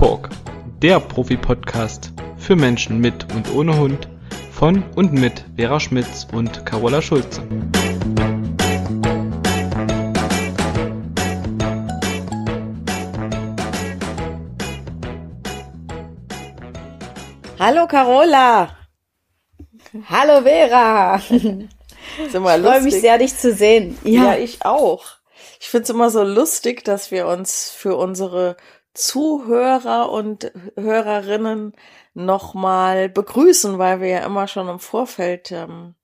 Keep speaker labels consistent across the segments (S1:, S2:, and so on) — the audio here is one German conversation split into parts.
S1: Talk, der Profi-Podcast für Menschen mit und ohne Hund von und mit Vera Schmitz und Carola Schulze.
S2: Hallo Carola.
S3: Hallo Vera.
S2: Sind
S3: ich freue mich sehr, dich zu sehen.
S2: Ja, ja ich auch. Ich finde es immer so lustig, dass wir uns für unsere Zuhörer und Hörerinnen nochmal begrüßen, weil wir ja immer schon im Vorfeld ähm,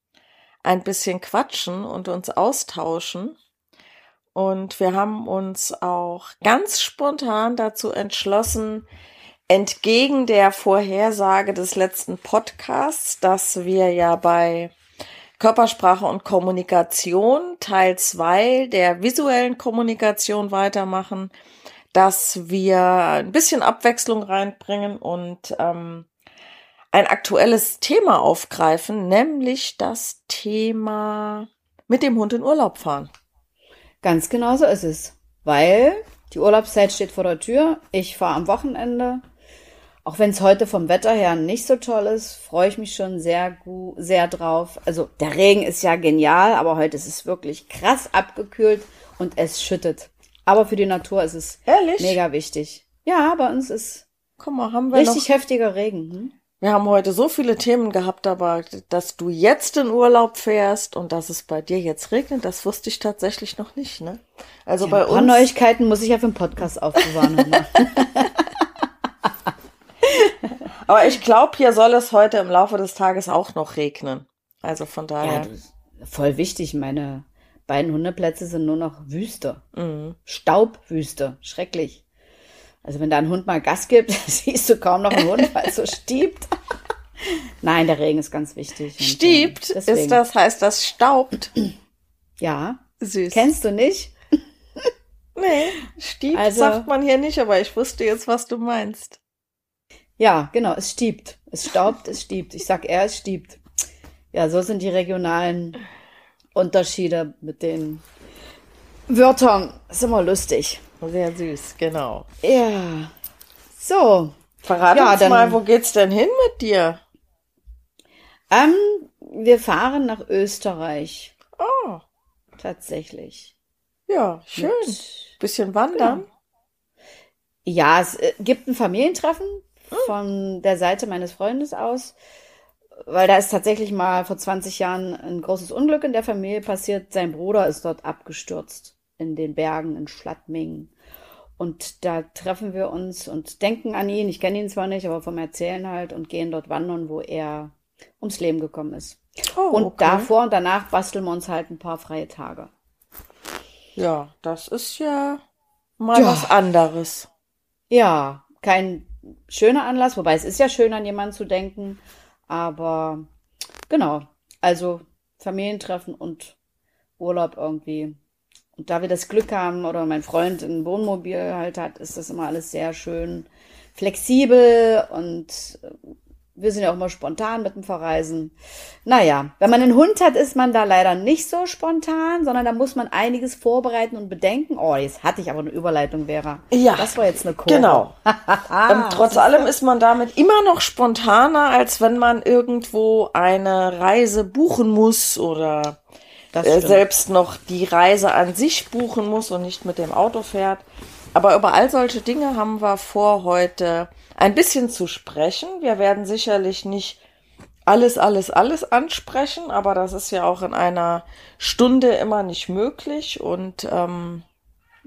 S2: ein bisschen quatschen und uns austauschen. Und wir haben uns auch ganz spontan dazu entschlossen, entgegen der Vorhersage des letzten Podcasts, dass wir ja bei Körpersprache und Kommunikation Teil zwei der visuellen Kommunikation weitermachen, dass wir ein bisschen Abwechslung reinbringen und ähm, ein aktuelles Thema aufgreifen, nämlich das Thema mit dem Hund in Urlaub fahren.
S3: Ganz genau so ist es, weil die Urlaubszeit steht vor der Tür. Ich fahre am Wochenende auch wenn es heute vom Wetter her nicht so toll ist, freue ich mich schon sehr gut, sehr drauf. Also der Regen ist ja genial, aber heute ist es wirklich krass abgekühlt und es schüttet. Aber für die Natur ist es Ehrlich? mega wichtig. Ja, bei uns ist
S2: Guck mal, haben wir
S3: richtig noch, heftiger Regen. Hm?
S2: Wir haben heute so viele Themen gehabt, aber dass du jetzt in Urlaub fährst und dass es bei dir jetzt regnet, das wusste ich tatsächlich noch nicht, ne?
S3: Also ja, bei ein paar uns. Neuigkeiten muss ich ja für den Podcast aufbewahren.
S2: Aber ich glaube, hier soll es heute im Laufe des Tages auch noch regnen. Also von daher.
S3: Ja, voll wichtig. Meine beiden Hundeplätze sind nur noch Wüste. Mhm. Staubwüste. Schrecklich. Also wenn da ein Hund mal Gas gibt, siehst du kaum noch einen Hund, weil es so stiebt. Nein, der Regen ist ganz wichtig.
S2: Stiebt? Und, ist das, heißt das staubt?
S3: Ja. Süß. Kennst du nicht?
S2: nee, stiebt also, sagt man hier nicht, aber ich wusste jetzt, was du meinst.
S3: Ja, genau, es stiebt. Es staubt, es stiebt. Ich sag er, es stiebt. Ja, so sind die regionalen Unterschiede mit den Wörtern. ist immer lustig.
S2: Sehr süß, genau.
S3: Ja. So.
S2: Verrat ja, uns dann, mal, wo geht's denn hin mit dir?
S3: Ähm, wir fahren nach Österreich.
S2: Oh.
S3: Tatsächlich.
S2: Ja, schön. Mit, Bisschen wandern. Genau.
S3: Ja, es äh, gibt ein Familientreffen von der Seite meines Freundes aus, weil da ist tatsächlich mal vor 20 Jahren ein großes Unglück in der Familie passiert. Sein Bruder ist dort abgestürzt in den Bergen in Schladming. Und da treffen wir uns und denken an ihn. Ich kenne ihn zwar nicht, aber vom Erzählen halt und gehen dort wandern, wo er ums Leben gekommen ist. Oh, und okay. davor und danach basteln wir uns halt ein paar freie Tage.
S2: Ja, das ist ja mal ja. was anderes.
S3: Ja, kein schöner Anlass, wobei es ist ja schön, an jemanden zu denken. Aber genau, also Familientreffen und Urlaub irgendwie. Und da wir das Glück haben oder mein Freund ein Wohnmobil halt hat, ist das immer alles sehr schön flexibel und wir sind ja auch immer spontan mit dem Verreisen. Naja, wenn man einen Hund hat, ist man da leider nicht so spontan, sondern da muss man einiges vorbereiten und bedenken. Oh, jetzt hatte ich aber eine Überleitung, Vera.
S2: Ja. Das war jetzt eine Kurve. Genau. ähm, trotz allem ist man damit immer noch spontaner, als wenn man irgendwo eine Reise buchen muss oder äh, selbst noch die Reise an sich buchen muss und nicht mit dem Auto fährt. Aber über all solche Dinge haben wir vor, heute ein bisschen zu sprechen. Wir werden sicherlich nicht alles, alles, alles ansprechen, aber das ist ja auch in einer Stunde immer nicht möglich. Und ähm,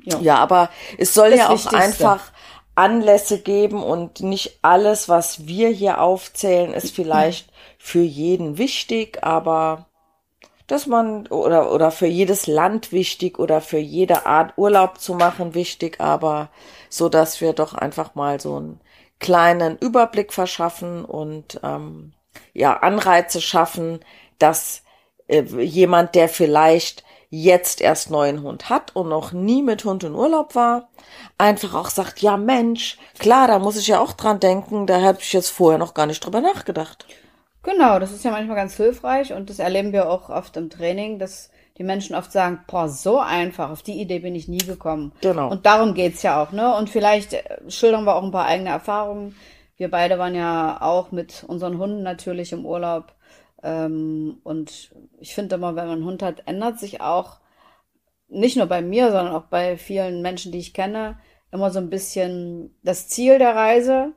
S2: ja. ja, aber es soll das ja auch einfach Anlässe geben und nicht alles, was wir hier aufzählen, ist vielleicht für jeden wichtig, aber dass man oder oder für jedes Land wichtig oder für jede Art Urlaub zu machen wichtig, aber so dass wir doch einfach mal so einen kleinen Überblick verschaffen und ähm, ja Anreize schaffen, dass äh, jemand, der vielleicht jetzt erst neuen Hund hat und noch nie mit Hund in Urlaub war, einfach auch sagt, ja Mensch, klar, da muss ich ja auch dran denken, da habe ich jetzt vorher noch gar nicht drüber nachgedacht.
S3: Genau, das ist ja manchmal ganz hilfreich und das erleben wir auch oft im Training, dass die Menschen oft sagen, boah, so einfach, auf die Idee bin ich nie gekommen.
S2: Genau.
S3: Und darum geht's ja auch, ne? Und vielleicht äh, schildern wir auch ein paar eigene Erfahrungen. Wir beide waren ja auch mit unseren Hunden natürlich im Urlaub. Ähm, und ich finde immer, wenn man einen Hund hat, ändert sich auch, nicht nur bei mir, sondern auch bei vielen Menschen, die ich kenne, immer so ein bisschen das Ziel der Reise.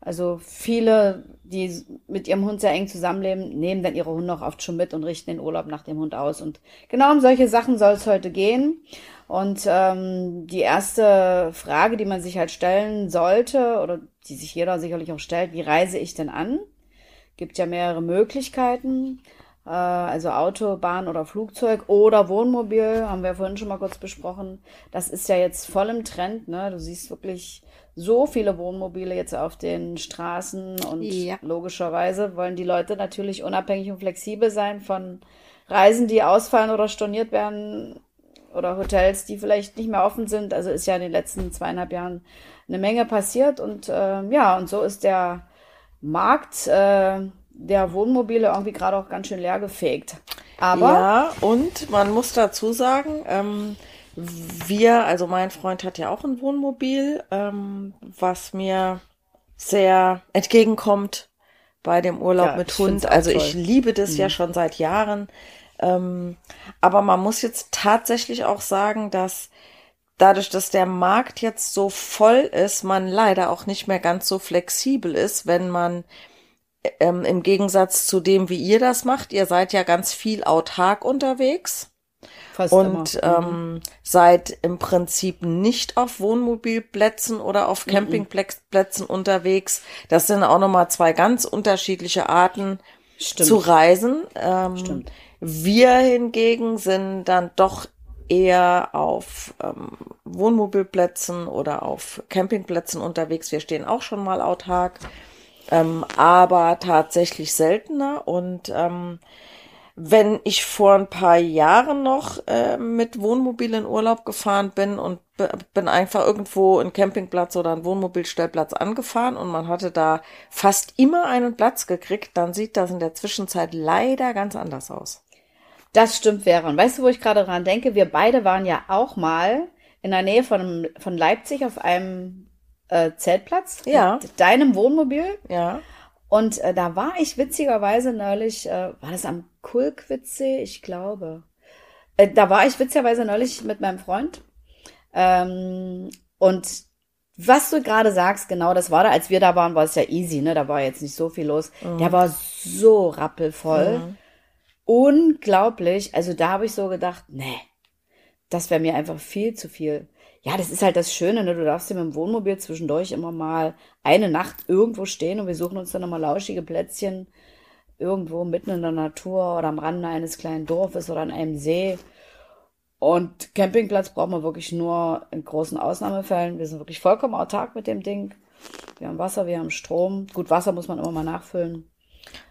S3: Also viele, die mit ihrem Hund sehr eng zusammenleben, nehmen dann ihre Hunde auch oft schon mit und richten den Urlaub nach dem Hund aus. Und genau um solche Sachen soll es heute gehen. Und ähm, die erste Frage, die man sich halt stellen sollte, oder die sich jeder sicherlich auch stellt, wie reise ich denn an? Gibt ja mehrere Möglichkeiten. Äh, also Auto, Bahn oder Flugzeug oder Wohnmobil, haben wir vorhin schon mal kurz besprochen. Das ist ja jetzt voll im Trend, ne? Du siehst wirklich so viele Wohnmobile jetzt auf den Straßen und ja. logischerweise wollen die Leute natürlich unabhängig und flexibel sein von Reisen, die ausfallen oder storniert werden oder Hotels, die vielleicht nicht mehr offen sind. Also ist ja in den letzten zweieinhalb Jahren eine Menge passiert und äh, ja, und so ist der Markt äh, der Wohnmobile irgendwie gerade auch ganz schön leer gefegt.
S2: Aber ja, und man muss dazu sagen, ähm, wir, also mein Freund hat ja auch ein Wohnmobil, ähm, was mir sehr entgegenkommt bei dem Urlaub ja, mit Hund. Also toll. ich liebe das mhm. ja schon seit Jahren. Ähm, aber man muss jetzt tatsächlich auch sagen, dass dadurch, dass der Markt jetzt so voll ist, man leider auch nicht mehr ganz so flexibel ist, wenn man ähm, im Gegensatz zu dem, wie ihr das macht, ihr seid ja ganz viel autark unterwegs. Fast und immer. Mhm. ähm, seid im Prinzip nicht auf Wohnmobilplätzen oder auf mhm. Campingplätzen mhm. unterwegs. Das sind auch nochmal zwei ganz unterschiedliche Arten Stimmt. zu reisen. Ähm, Stimmt. Wir hingegen sind dann doch eher auf ähm, Wohnmobilplätzen oder auf Campingplätzen unterwegs. Wir stehen auch schon mal autark, ähm, aber tatsächlich seltener und ähm, wenn ich vor ein paar Jahren noch äh, mit Wohnmobil in Urlaub gefahren bin und bin einfach irgendwo einen Campingplatz oder einen Wohnmobilstellplatz angefahren und man hatte da fast immer einen Platz gekriegt, dann sieht das in der Zwischenzeit leider ganz anders aus.
S3: Das stimmt, Vera. Und weißt du, wo ich gerade dran denke? Wir beide waren ja auch mal in der Nähe von, von Leipzig auf einem äh, Zeltplatz.
S2: Ja.
S3: Mit deinem Wohnmobil.
S2: Ja.
S3: Und äh, da war ich witzigerweise neulich, äh, war das am Kulkwitze? Ich glaube. Äh, da war ich witzigerweise neulich mit meinem Freund. Ähm, und was du gerade sagst, genau, das war da, als wir da waren, war es ja easy, ne? Da war jetzt nicht so viel los. Mhm. Der war so rappelvoll. Mhm. Unglaublich. Also da habe ich so gedacht, nee, das wäre mir einfach viel zu viel ja, das ist halt das Schöne, ne? Du darfst ja mit dem Wohnmobil zwischendurch immer mal eine Nacht irgendwo stehen und wir suchen uns dann nochmal lauschige Plätzchen irgendwo mitten in der Natur oder am Rande eines kleinen Dorfes oder an einem See. Und Campingplatz braucht man wirklich nur in großen Ausnahmefällen. Wir sind wirklich vollkommen autark mit dem Ding. Wir haben Wasser, wir haben Strom. Gut, Wasser muss man immer mal nachfüllen.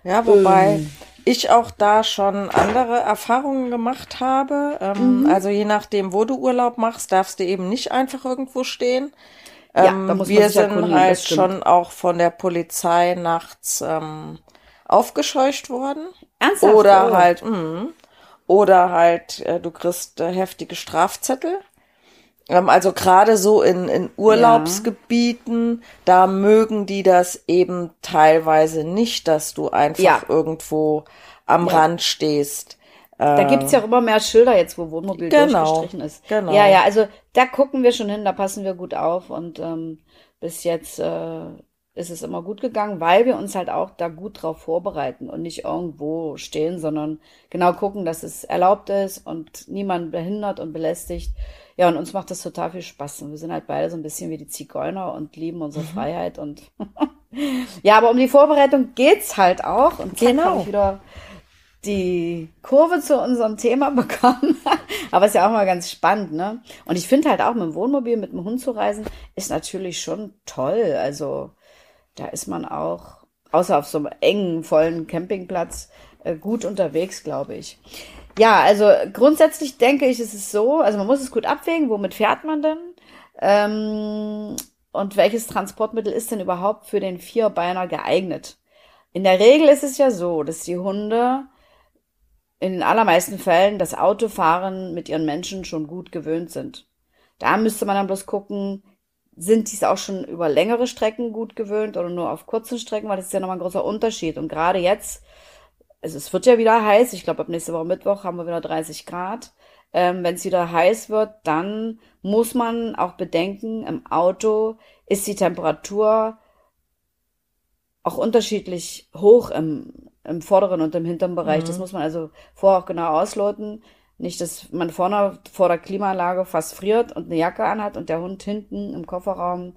S2: Ja, wobei ähm. ich auch da schon andere Erfahrungen gemacht habe. Ähm, mhm. Also je nachdem, wo du Urlaub machst, darfst du eben nicht einfach irgendwo stehen. Ähm, ja, wir sind halt schon auch von der Polizei nachts ähm, aufgescheucht worden.
S3: Ernsthaft?
S2: Oder oh. halt, mh, oder halt, äh, du kriegst äh, heftige Strafzettel. Ähm, also gerade so in, in Urlaubsgebieten, ja. da mögen die das eben teilweise nicht, dass du einfach ja. irgendwo am ja. Rand stehst.
S3: Da gibt's ja auch immer mehr Schilder jetzt, wo Wohnmobil genau, durchgestrichen ist. Genau. Ja, ja, also da gucken wir schon hin, da passen wir gut auf und ähm, bis jetzt äh, ist es immer gut gegangen, weil wir uns halt auch da gut drauf vorbereiten und nicht irgendwo stehen, sondern genau gucken, dass es erlaubt ist und niemand behindert und belästigt. Ja, und uns macht das total viel Spaß. Und wir sind halt beide so ein bisschen wie die Zigeuner und lieben unsere mhm. Freiheit. Und ja, aber um die Vorbereitung geht's halt auch. Und zack, genau. habe ich wieder die Kurve zu unserem Thema bekommen. aber ist ja auch mal ganz spannend, ne? Und ich finde halt auch mit dem Wohnmobil, mit dem Hund zu reisen, ist natürlich schon toll. Also da ist man auch, außer auf so einem engen, vollen Campingplatz, äh, gut unterwegs, glaube ich. Ja, also grundsätzlich denke ich, ist es so, also man muss es gut abwägen, womit fährt man denn? Ähm, und welches Transportmittel ist denn überhaupt für den Vierbeiner geeignet? In der Regel ist es ja so, dass die Hunde in den allermeisten Fällen das Autofahren mit ihren Menschen schon gut gewöhnt sind. Da müsste man dann bloß gucken, sind die es auch schon über längere Strecken gut gewöhnt oder nur auf kurzen Strecken, weil das ist ja nochmal ein großer Unterschied. Und gerade jetzt, also es wird ja wieder heiß, ich glaube ab nächste Woche Mittwoch haben wir wieder 30 Grad. Ähm, Wenn es wieder heiß wird, dann muss man auch bedenken, im Auto ist die Temperatur auch unterschiedlich hoch im, im vorderen und im hinteren Bereich. Mhm. Das muss man also vorher auch genau ausloten. Nicht, dass man vorne vor der Klimaanlage fast friert und eine Jacke anhat und der Hund hinten im Kofferraum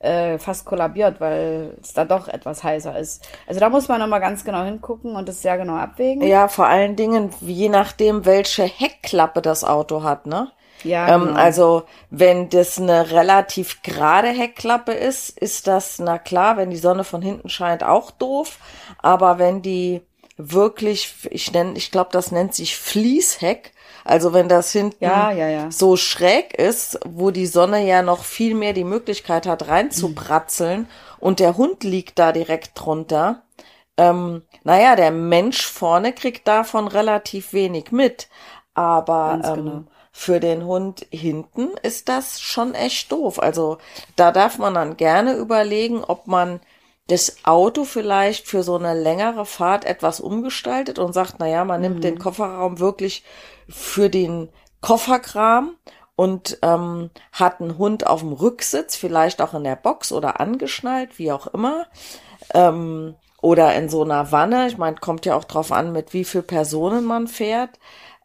S3: äh, fast kollabiert, weil es da doch etwas heißer ist. Also da muss man nochmal ganz genau hingucken und das sehr genau abwägen.
S2: Ja, vor allen Dingen, je nachdem, welche Heckklappe das Auto hat, ne?
S3: Ja,
S2: ähm, genau. Also wenn das eine relativ gerade Heckklappe ist, ist das, na klar, wenn die Sonne von hinten scheint, auch doof. Aber wenn die wirklich, ich nenne, ich glaube, das nennt sich Fließheck, also wenn das hinten
S3: ja, ja, ja.
S2: so schräg ist, wo die Sonne ja noch viel mehr die Möglichkeit hat reinzubratzeln mhm. und der Hund liegt da direkt drunter, ähm, naja, der Mensch vorne kriegt davon relativ wenig mit. Aber ähm, genau. für den Hund hinten ist das schon echt doof. Also da darf man dann gerne überlegen, ob man das Auto vielleicht für so eine längere Fahrt etwas umgestaltet und sagt, na ja, man nimmt den mhm. Kofferraum wirklich für den Kofferkram und ähm, hat einen Hund auf dem Rücksitz, vielleicht auch in der Box oder angeschnallt, wie auch immer. Ähm, oder in so einer Wanne. Ich meine, kommt ja auch drauf an, mit wie viel Personen man fährt.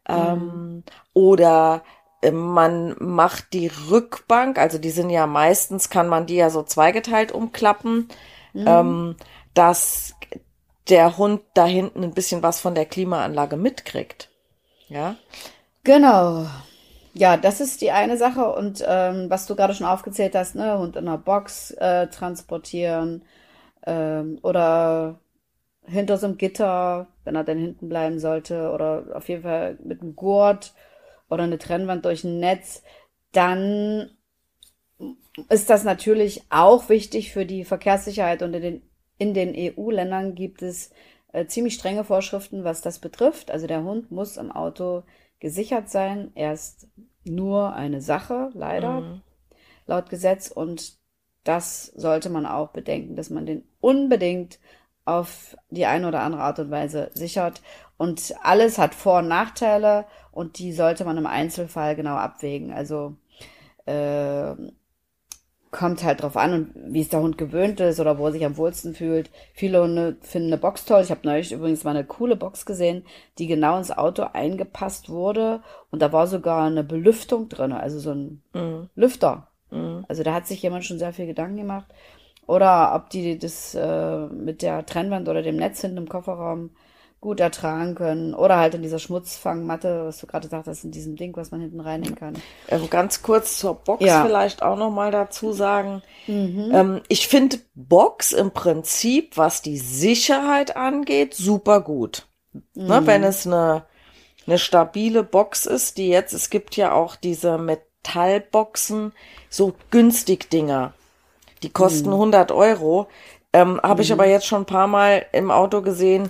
S2: Ähm, mhm. Oder äh, man macht die Rückbank, also die sind ja meistens, kann man die ja so zweigeteilt umklappen mhm. ähm, dass der Hund da hinten ein bisschen was von der Klimaanlage mitkriegt. Ja.
S3: Genau. Ja, das ist die eine Sache. Und ähm, was du gerade schon aufgezählt hast, ne, Hund in einer Box äh, transportieren ähm, oder hinter so einem Gitter, wenn er denn hinten bleiben sollte, oder auf jeden Fall mit einem Gurt oder eine Trennwand durch ein Netz, dann ist das natürlich auch wichtig für die Verkehrssicherheit und in den, in den EU-Ländern gibt es äh, ziemlich strenge Vorschriften, was das betrifft. Also der Hund muss im Auto gesichert sein. Er ist nur eine Sache, leider, mhm. laut Gesetz. Und das sollte man auch bedenken, dass man den unbedingt auf die eine oder andere Art und Weise sichert. Und alles hat Vor- und Nachteile und die sollte man im Einzelfall genau abwägen. Also äh, kommt halt drauf an und wie es der Hund gewöhnt ist oder wo er sich am wohlsten fühlt. Viele Hunde finden eine Box toll. Ich habe neulich übrigens mal eine coole Box gesehen, die genau ins Auto eingepasst wurde und da war sogar eine Belüftung drin, also so ein mhm. Lüfter. Mhm. Also da hat sich jemand schon sehr viel Gedanken gemacht. Oder ob die das äh, mit der Trennwand oder dem Netz hinten im Kofferraum gut ertragen können. Oder halt in dieser Schmutzfangmatte, was du gerade sagtest, in diesem Ding, was man hinten reinnehmen kann.
S2: Ähm, ganz kurz zur Box ja. vielleicht auch nochmal dazu sagen. Mhm. Ähm, ich finde Box im Prinzip, was die Sicherheit angeht, super gut. Ne, mhm. Ne, wenn es eine, eine stabile Box ist, die jetzt, es gibt ja auch diese Metallboxen, so günstig Dinger. Die kosten mhm. 100 Euro. Ähm, Habe ich mhm. aber jetzt schon ein paar Mal im Auto gesehen,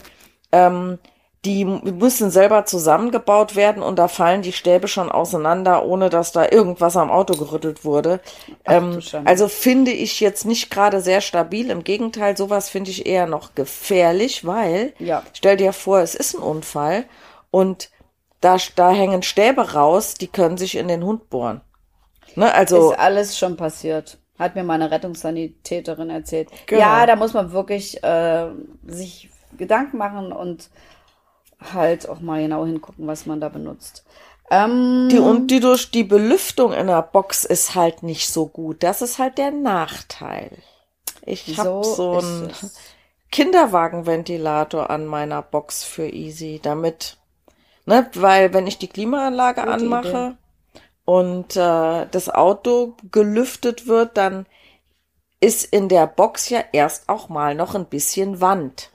S2: ähm, die müssen selber zusammengebaut werden und da fallen die Stäbe schon auseinander, ohne dass da irgendwas am Auto gerüttelt wurde. Ach, ähm, also finde ich jetzt nicht gerade sehr stabil. Im Gegenteil, sowas finde ich eher noch gefährlich, weil ja. stell dir vor, es ist ein Unfall und da, da hängen Stäbe raus, die können sich in den Hund bohren.
S3: Ne, also ist alles schon passiert. Hat mir meine Rettungssanitäterin erzählt. Genau. Ja, da muss man wirklich äh, sich Gedanken machen und halt auch mal genau hingucken, was man da benutzt.
S2: Ähm, die und die durch die Belüftung in der Box ist halt nicht so gut. Das ist halt der Nachteil. Ich habe so einen Kinderwagenventilator an meiner Box für Easy, damit, ne, weil wenn ich die Klimaanlage anmache Idee. und äh, das Auto gelüftet wird, dann ist in der Box ja erst auch mal noch ein bisschen Wand.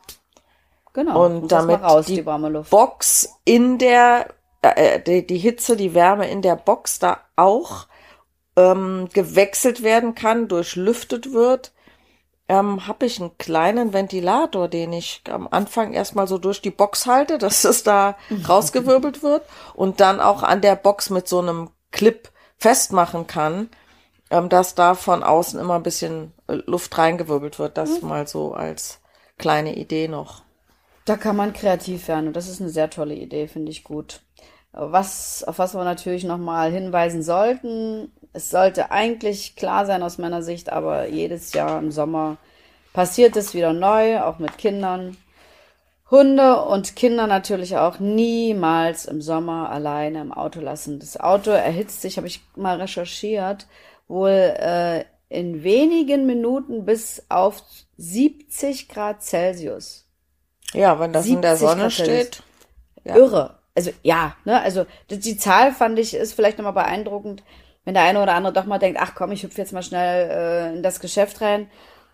S2: Genau. Und damit raus, die, die Box in der, äh, äh, die, die Hitze, die Wärme in der Box da auch ähm, gewechselt werden kann, durchlüftet wird, ähm, habe ich einen kleinen Ventilator, den ich am Anfang erstmal so durch die Box halte, dass es da rausgewirbelt wird und dann auch an der Box mit so einem Clip festmachen kann, ähm, dass da von außen immer ein bisschen äh, Luft reingewirbelt wird. Das mhm. mal so als kleine Idee noch.
S3: Da kann man kreativ werden und das ist eine sehr tolle Idee, finde ich gut. Was, auf was wir natürlich nochmal hinweisen sollten, es sollte eigentlich klar sein aus meiner Sicht, aber jedes Jahr im Sommer passiert es wieder neu, auch mit Kindern. Hunde und Kinder natürlich auch niemals im Sommer alleine im Auto lassen. Das Auto erhitzt sich, habe ich mal recherchiert, wohl äh, in wenigen Minuten bis auf 70 Grad Celsius.
S2: Ja, wenn das in der Sonne steht.
S3: Ja. Irre. Also ja, ne, also die, Zahl fand ich ist vielleicht nochmal beeindruckend, wenn der eine oder andere doch mal denkt, ach komm, ich hüpfe jetzt mal schnell äh, in das Geschäft rein.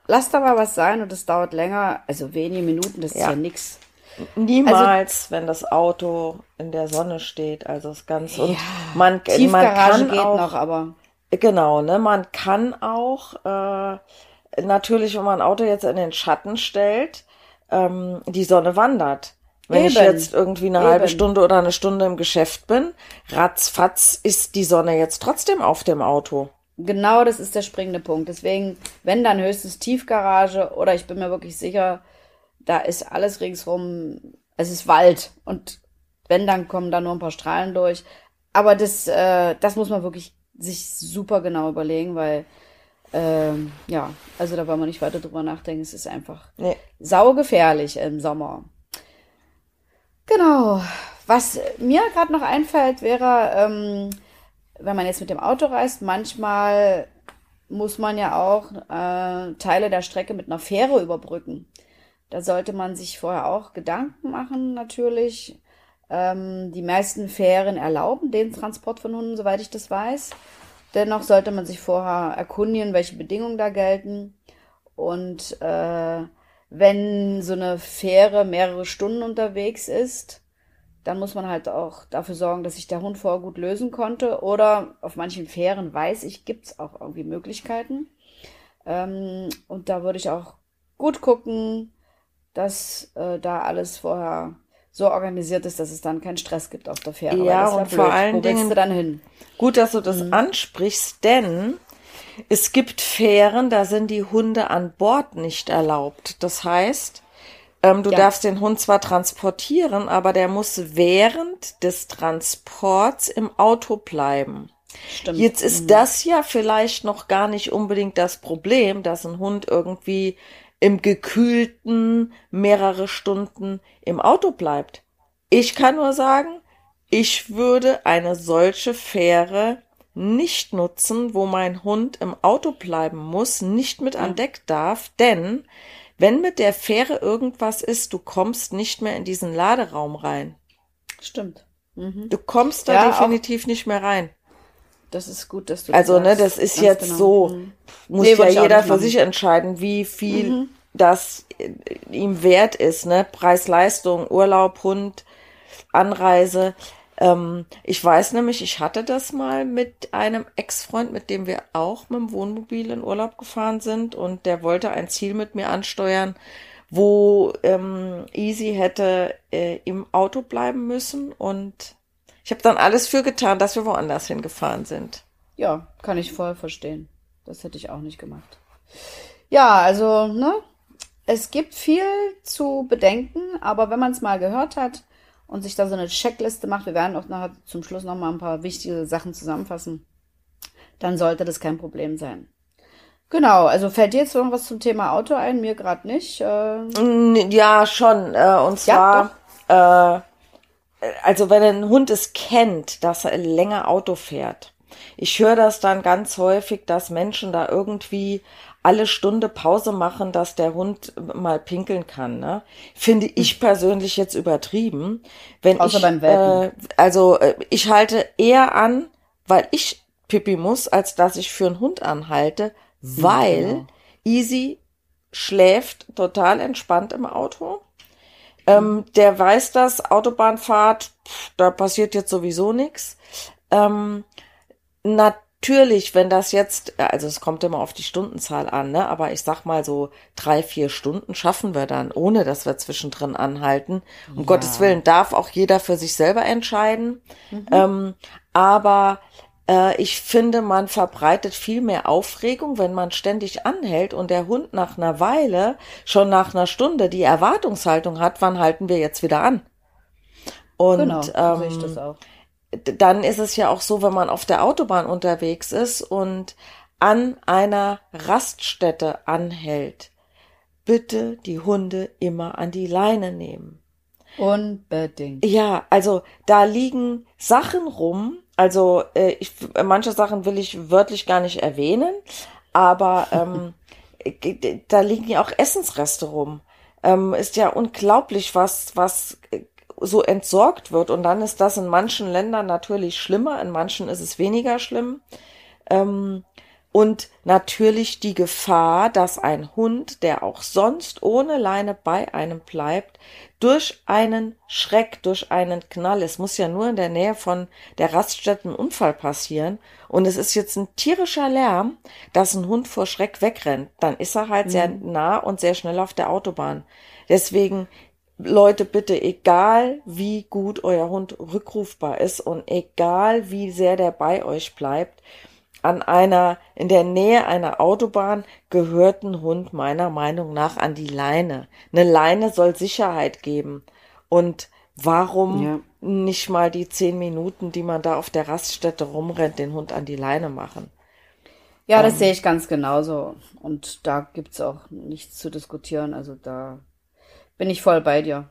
S3: Lass da mal was sein und es dauert länger, also wenige Minuten, das ja. ist ja nix.
S2: Niemals, also, wenn das Auto in der Sonne steht, also das Ganze. Und
S3: ja, man, Tiefgarage man kann geht auch, noch, aber.
S2: Genau, ne, man kann auch, äh, natürlich, wenn man ein Auto jetzt in den Schatten stellt, ähm, die Sonne wandert. Wenn Eben. ich jetzt irgendwie eine Eben. halbe Stunde oder eine Stunde im Geschäft bin, ratzfatz ist die Sonne jetzt trotzdem auf dem Auto.
S3: Genau, das ist der springende Punkt. Deswegen, wenn dann höchstens Tiefgarage oder ich bin mir wirklich sicher, da ist alles ringsrum, es ist Wald und wenn, dann kommen da nur ein paar Strahlen durch. Aber das, äh, das muss man wirklich sich super genau überlegen, weil ähm, ja, also da wollen wir nicht weiter drüber nachdenken. Es ist einfach nee. saugefährlich im Sommer. Genau. Was mir gerade noch einfällt, wäre, ähm, wenn man jetzt mit dem Auto reist, manchmal muss man ja auch äh, Teile der Strecke mit einer Fähre überbrücken. Da sollte man sich vorher auch Gedanken machen, natürlich. Ähm, die meisten Fähren erlauben den Transport von Hunden, soweit ich das weiß. Dennoch sollte man sich vorher erkundigen, welche Bedingungen da gelten. Und äh, wenn so eine Fähre mehrere Stunden unterwegs ist, dann muss man halt auch dafür sorgen, dass sich der Hund vorher gut lösen konnte. Oder auf manchen Fähren weiß ich, gibt's auch irgendwie Möglichkeiten. Ähm, und da würde ich auch gut gucken, dass äh, da alles vorher so organisiert ist, dass es dann keinen Stress gibt auf der Fähre.
S2: Ja, und vor allen
S3: Wo
S2: Dingen
S3: du dann hin?
S2: Gut, dass du das mhm. ansprichst, denn es gibt Fähren, da sind die Hunde an Bord nicht erlaubt. Das heißt, ähm, du ja. darfst den Hund zwar transportieren, aber der muss während des Transports im Auto bleiben. Stimmt. Jetzt ist mhm. das ja vielleicht noch gar nicht unbedingt das Problem, dass ein Hund irgendwie im gekühlten mehrere Stunden im Auto bleibt. Ich kann nur sagen, ich würde eine solche Fähre nicht nutzen, wo mein Hund im Auto bleiben muss, nicht mit an Deck darf, denn wenn mit der Fähre irgendwas ist, du kommst nicht mehr in diesen Laderaum rein.
S3: Stimmt.
S2: Mhm. Du kommst da ja, definitiv nicht mehr rein.
S3: Das ist gut, dass du
S2: Also, das ne, das ist jetzt genau. so, mhm. muss nee, ja jeder für sich entscheiden, wie viel mhm. das ihm wert ist, ne? Preis-Leistung, Urlaub, Hund, Anreise. Ähm, ich weiß nämlich, ich hatte das mal mit einem Ex-Freund, mit dem wir auch mit dem Wohnmobil in Urlaub gefahren sind und der wollte ein Ziel mit mir ansteuern, wo ähm, Easy hätte äh, im Auto bleiben müssen und ich habe dann alles für getan, dass wir woanders hingefahren sind.
S3: Ja, kann ich voll verstehen. Das hätte ich auch nicht gemacht. Ja, also, ne? Es gibt viel zu bedenken, aber wenn man es mal gehört hat und sich da so eine Checkliste macht, wir werden auch nachher zum Schluss noch mal ein paar wichtige Sachen zusammenfassen, dann sollte das kein Problem sein. Genau, also fällt dir jetzt irgendwas zum Thema Auto ein? Mir gerade nicht.
S2: Äh ja, schon. Äh, und zwar, ja, äh, also wenn ein Hund es kennt, dass er länger Auto fährt. Ich höre das dann ganz häufig, dass Menschen da irgendwie alle Stunde Pause machen, dass der Hund mal pinkeln kann. Ne? Finde ich persönlich jetzt übertrieben. Wenn Außer ich, beim Welpen. Äh, also äh, ich halte eher an, weil ich Pipi muss, als dass ich für einen Hund anhalte, weil ja, genau. Easy schläft total entspannt im Auto. Ähm, der weiß das, Autobahnfahrt, pff, da passiert jetzt sowieso nichts. Ähm, natürlich, wenn das jetzt, also es kommt immer auf die Stundenzahl an, ne? aber ich sag mal so drei, vier Stunden schaffen wir dann, ohne dass wir zwischendrin anhalten. Um ja. Gottes Willen darf auch jeder für sich selber entscheiden. Mhm. Ähm, aber äh, ich finde, man verbreitet viel mehr Aufregung, wenn man ständig anhält und der Hund nach einer Weile, schon nach einer Stunde, die Erwartungshaltung hat, wann halten wir jetzt wieder an? Und genau, ähm, sehe ich das auch. dann ist es ja auch so, wenn man auf der Autobahn unterwegs ist und an einer Raststätte anhält, bitte die Hunde immer an die Leine nehmen.
S3: Unbedingt.
S2: Ja, also da liegen Sachen rum, also äh, ich, manche Sachen will ich wörtlich gar nicht erwähnen, aber ähm, da liegen ja auch Essensreste rum. Ähm, ist ja unglaublich, was, was äh, so entsorgt wird. Und dann ist das in manchen Ländern natürlich schlimmer, in manchen ist es weniger schlimm. Ähm, und natürlich die Gefahr, dass ein Hund, der auch sonst ohne Leine bei einem bleibt, durch einen Schreck, durch einen Knall, es muss ja nur in der Nähe von der Raststätte ein Unfall passieren und es ist jetzt ein tierischer Lärm, dass ein Hund vor Schreck wegrennt, dann ist er halt mhm. sehr nah und sehr schnell auf der Autobahn. Deswegen Leute, bitte, egal wie gut euer Hund rückrufbar ist und egal wie sehr der bei euch bleibt, an einer, in der Nähe einer Autobahn gehört ein Hund meiner Meinung nach an die Leine. Eine Leine soll Sicherheit geben. Und warum ja. nicht mal die zehn Minuten, die man da auf der Raststätte rumrennt, den Hund an die Leine machen?
S3: Ja, das ähm, sehe ich ganz genauso. Und da gibt's auch nichts zu diskutieren. Also da bin ich voll bei dir.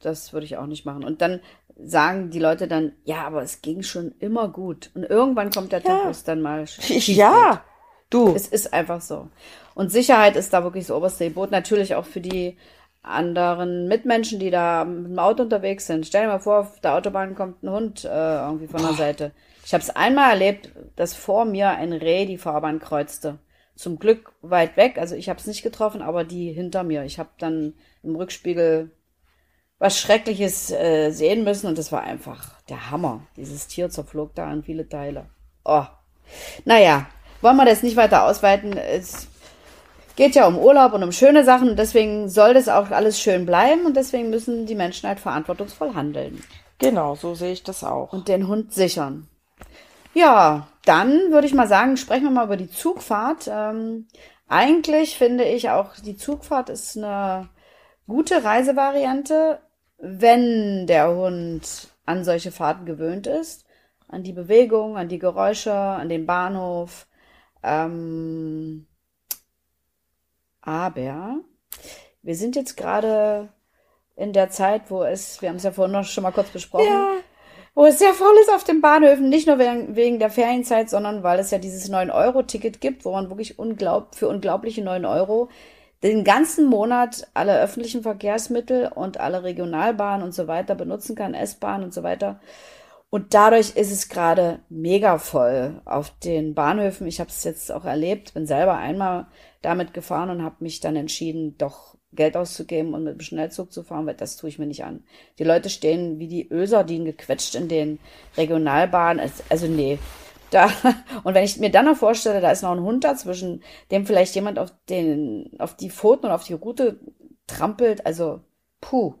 S3: Das würde ich auch nicht machen. Und dann sagen die Leute dann, ja, aber es ging schon immer gut. Und irgendwann kommt der ja. Tag, wo es dann mal
S2: Ja, du.
S3: Es ist einfach so. Und Sicherheit ist da wirklich das oberste Gebot. Natürlich auch für die anderen Mitmenschen, die da mit dem Auto unterwegs sind. Stell dir mal vor, auf der Autobahn kommt ein Hund äh, irgendwie von der Seite. Ich habe es einmal erlebt, dass vor mir ein Reh die Fahrbahn kreuzte. Zum Glück weit weg, also ich habe es nicht getroffen, aber die hinter mir. Ich habe dann im Rückspiegel was Schreckliches äh, sehen müssen und das war einfach der Hammer. Dieses Tier zerflog da in viele Teile. Oh. Naja, wollen wir das nicht weiter ausweiten. Es geht ja um Urlaub und um schöne Sachen. Deswegen soll das auch alles schön bleiben und deswegen müssen die Menschen halt verantwortungsvoll handeln.
S2: Genau, so sehe ich das auch.
S3: Und den Hund sichern. Ja, dann würde ich mal sagen, sprechen wir mal über die Zugfahrt. Ähm, eigentlich finde ich auch, die Zugfahrt ist eine gute Reisevariante wenn der Hund an solche Fahrten gewöhnt ist, an die Bewegung, an die Geräusche, an den Bahnhof. Ähm, aber wir sind jetzt gerade in der Zeit, wo es, wir haben es ja vorhin noch schon mal kurz besprochen, ja. wo es sehr voll ist auf den Bahnhöfen, nicht nur wegen, wegen der Ferienzeit, sondern weil es ja dieses 9-Euro-Ticket gibt, wo man wirklich unglaub, für unglaubliche 9 Euro den ganzen Monat alle öffentlichen Verkehrsmittel und alle Regionalbahnen und so weiter benutzen kann, S-Bahn und so weiter. Und dadurch ist es gerade mega voll auf den Bahnhöfen. Ich habe es jetzt auch erlebt, bin selber einmal damit gefahren und habe mich dann entschieden, doch Geld auszugeben und mit dem Schnellzug zu fahren, weil das tue ich mir nicht an. Die Leute stehen wie die Öserdien gequetscht in den Regionalbahnen. Also nee, da, und wenn ich mir dann noch vorstelle, da ist noch ein Hund dazwischen, dem vielleicht jemand auf den, auf die Pfoten und auf die Route trampelt, also, puh.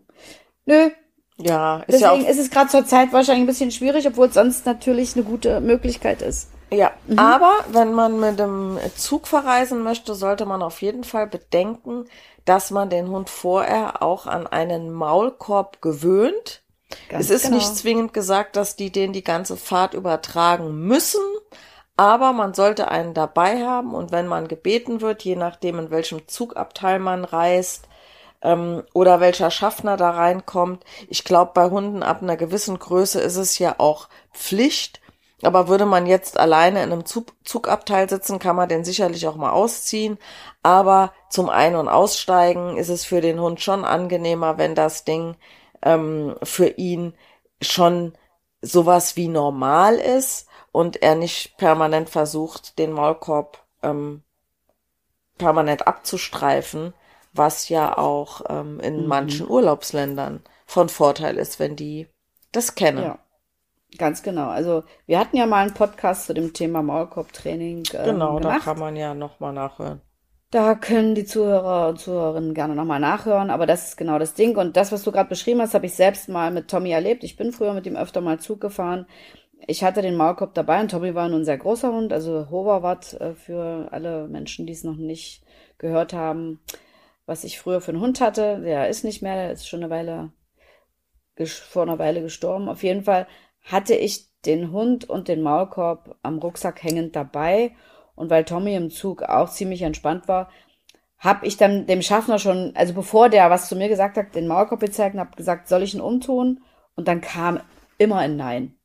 S3: Nö.
S2: Ja,
S3: ist Deswegen ja ist es gerade zur Zeit wahrscheinlich ein bisschen schwierig, obwohl es sonst natürlich eine gute Möglichkeit ist.
S2: Ja, mhm. aber wenn man mit dem Zug verreisen möchte, sollte man auf jeden Fall bedenken, dass man den Hund vorher auch an einen Maulkorb gewöhnt Ganz es ist genau. nicht zwingend gesagt, dass die den die ganze Fahrt übertragen müssen, aber man sollte einen dabei haben und wenn man gebeten wird, je nachdem in welchem Zugabteil man reist, ähm, oder welcher Schaffner da reinkommt. Ich glaube, bei Hunden ab einer gewissen Größe ist es ja auch Pflicht. Aber würde man jetzt alleine in einem Zug Zugabteil sitzen, kann man den sicherlich auch mal ausziehen. Aber zum Ein- und Aussteigen ist es für den Hund schon angenehmer, wenn das Ding ähm, für ihn schon sowas wie normal ist und er nicht permanent versucht, den Maulkorb ähm, permanent abzustreifen, was ja auch ähm, in mhm. manchen Urlaubsländern von Vorteil ist, wenn die das kennen.
S3: Ja. Ganz genau. Also wir hatten ja mal einen Podcast zu dem Thema Maulkorbtraining.
S2: Ähm, genau, gemacht. da kann man ja nochmal nachhören.
S3: Da können die Zuhörer und Zuhörerinnen gerne nochmal nachhören, aber das ist genau das Ding. Und das, was du gerade beschrieben hast, habe ich selbst mal mit Tommy erlebt. Ich bin früher mit ihm öfter mal Zug gefahren. Ich hatte den Maulkorb dabei und Tommy war nun ein sehr großer Hund, also Hoverwatt äh, für alle Menschen, die es noch nicht gehört haben, was ich früher für einen Hund hatte. Der ist nicht mehr, der ist schon eine Weile vor einer Weile gestorben. Auf jeden Fall hatte ich den Hund und den Maulkorb am Rucksack hängend dabei und weil Tommy im Zug auch ziemlich entspannt war, habe ich dann dem Schaffner schon, also bevor der was zu mir gesagt hat, den Maulkorb gezeigt und habe gesagt, soll ich ihn umtun? Und dann kam immer ein Nein.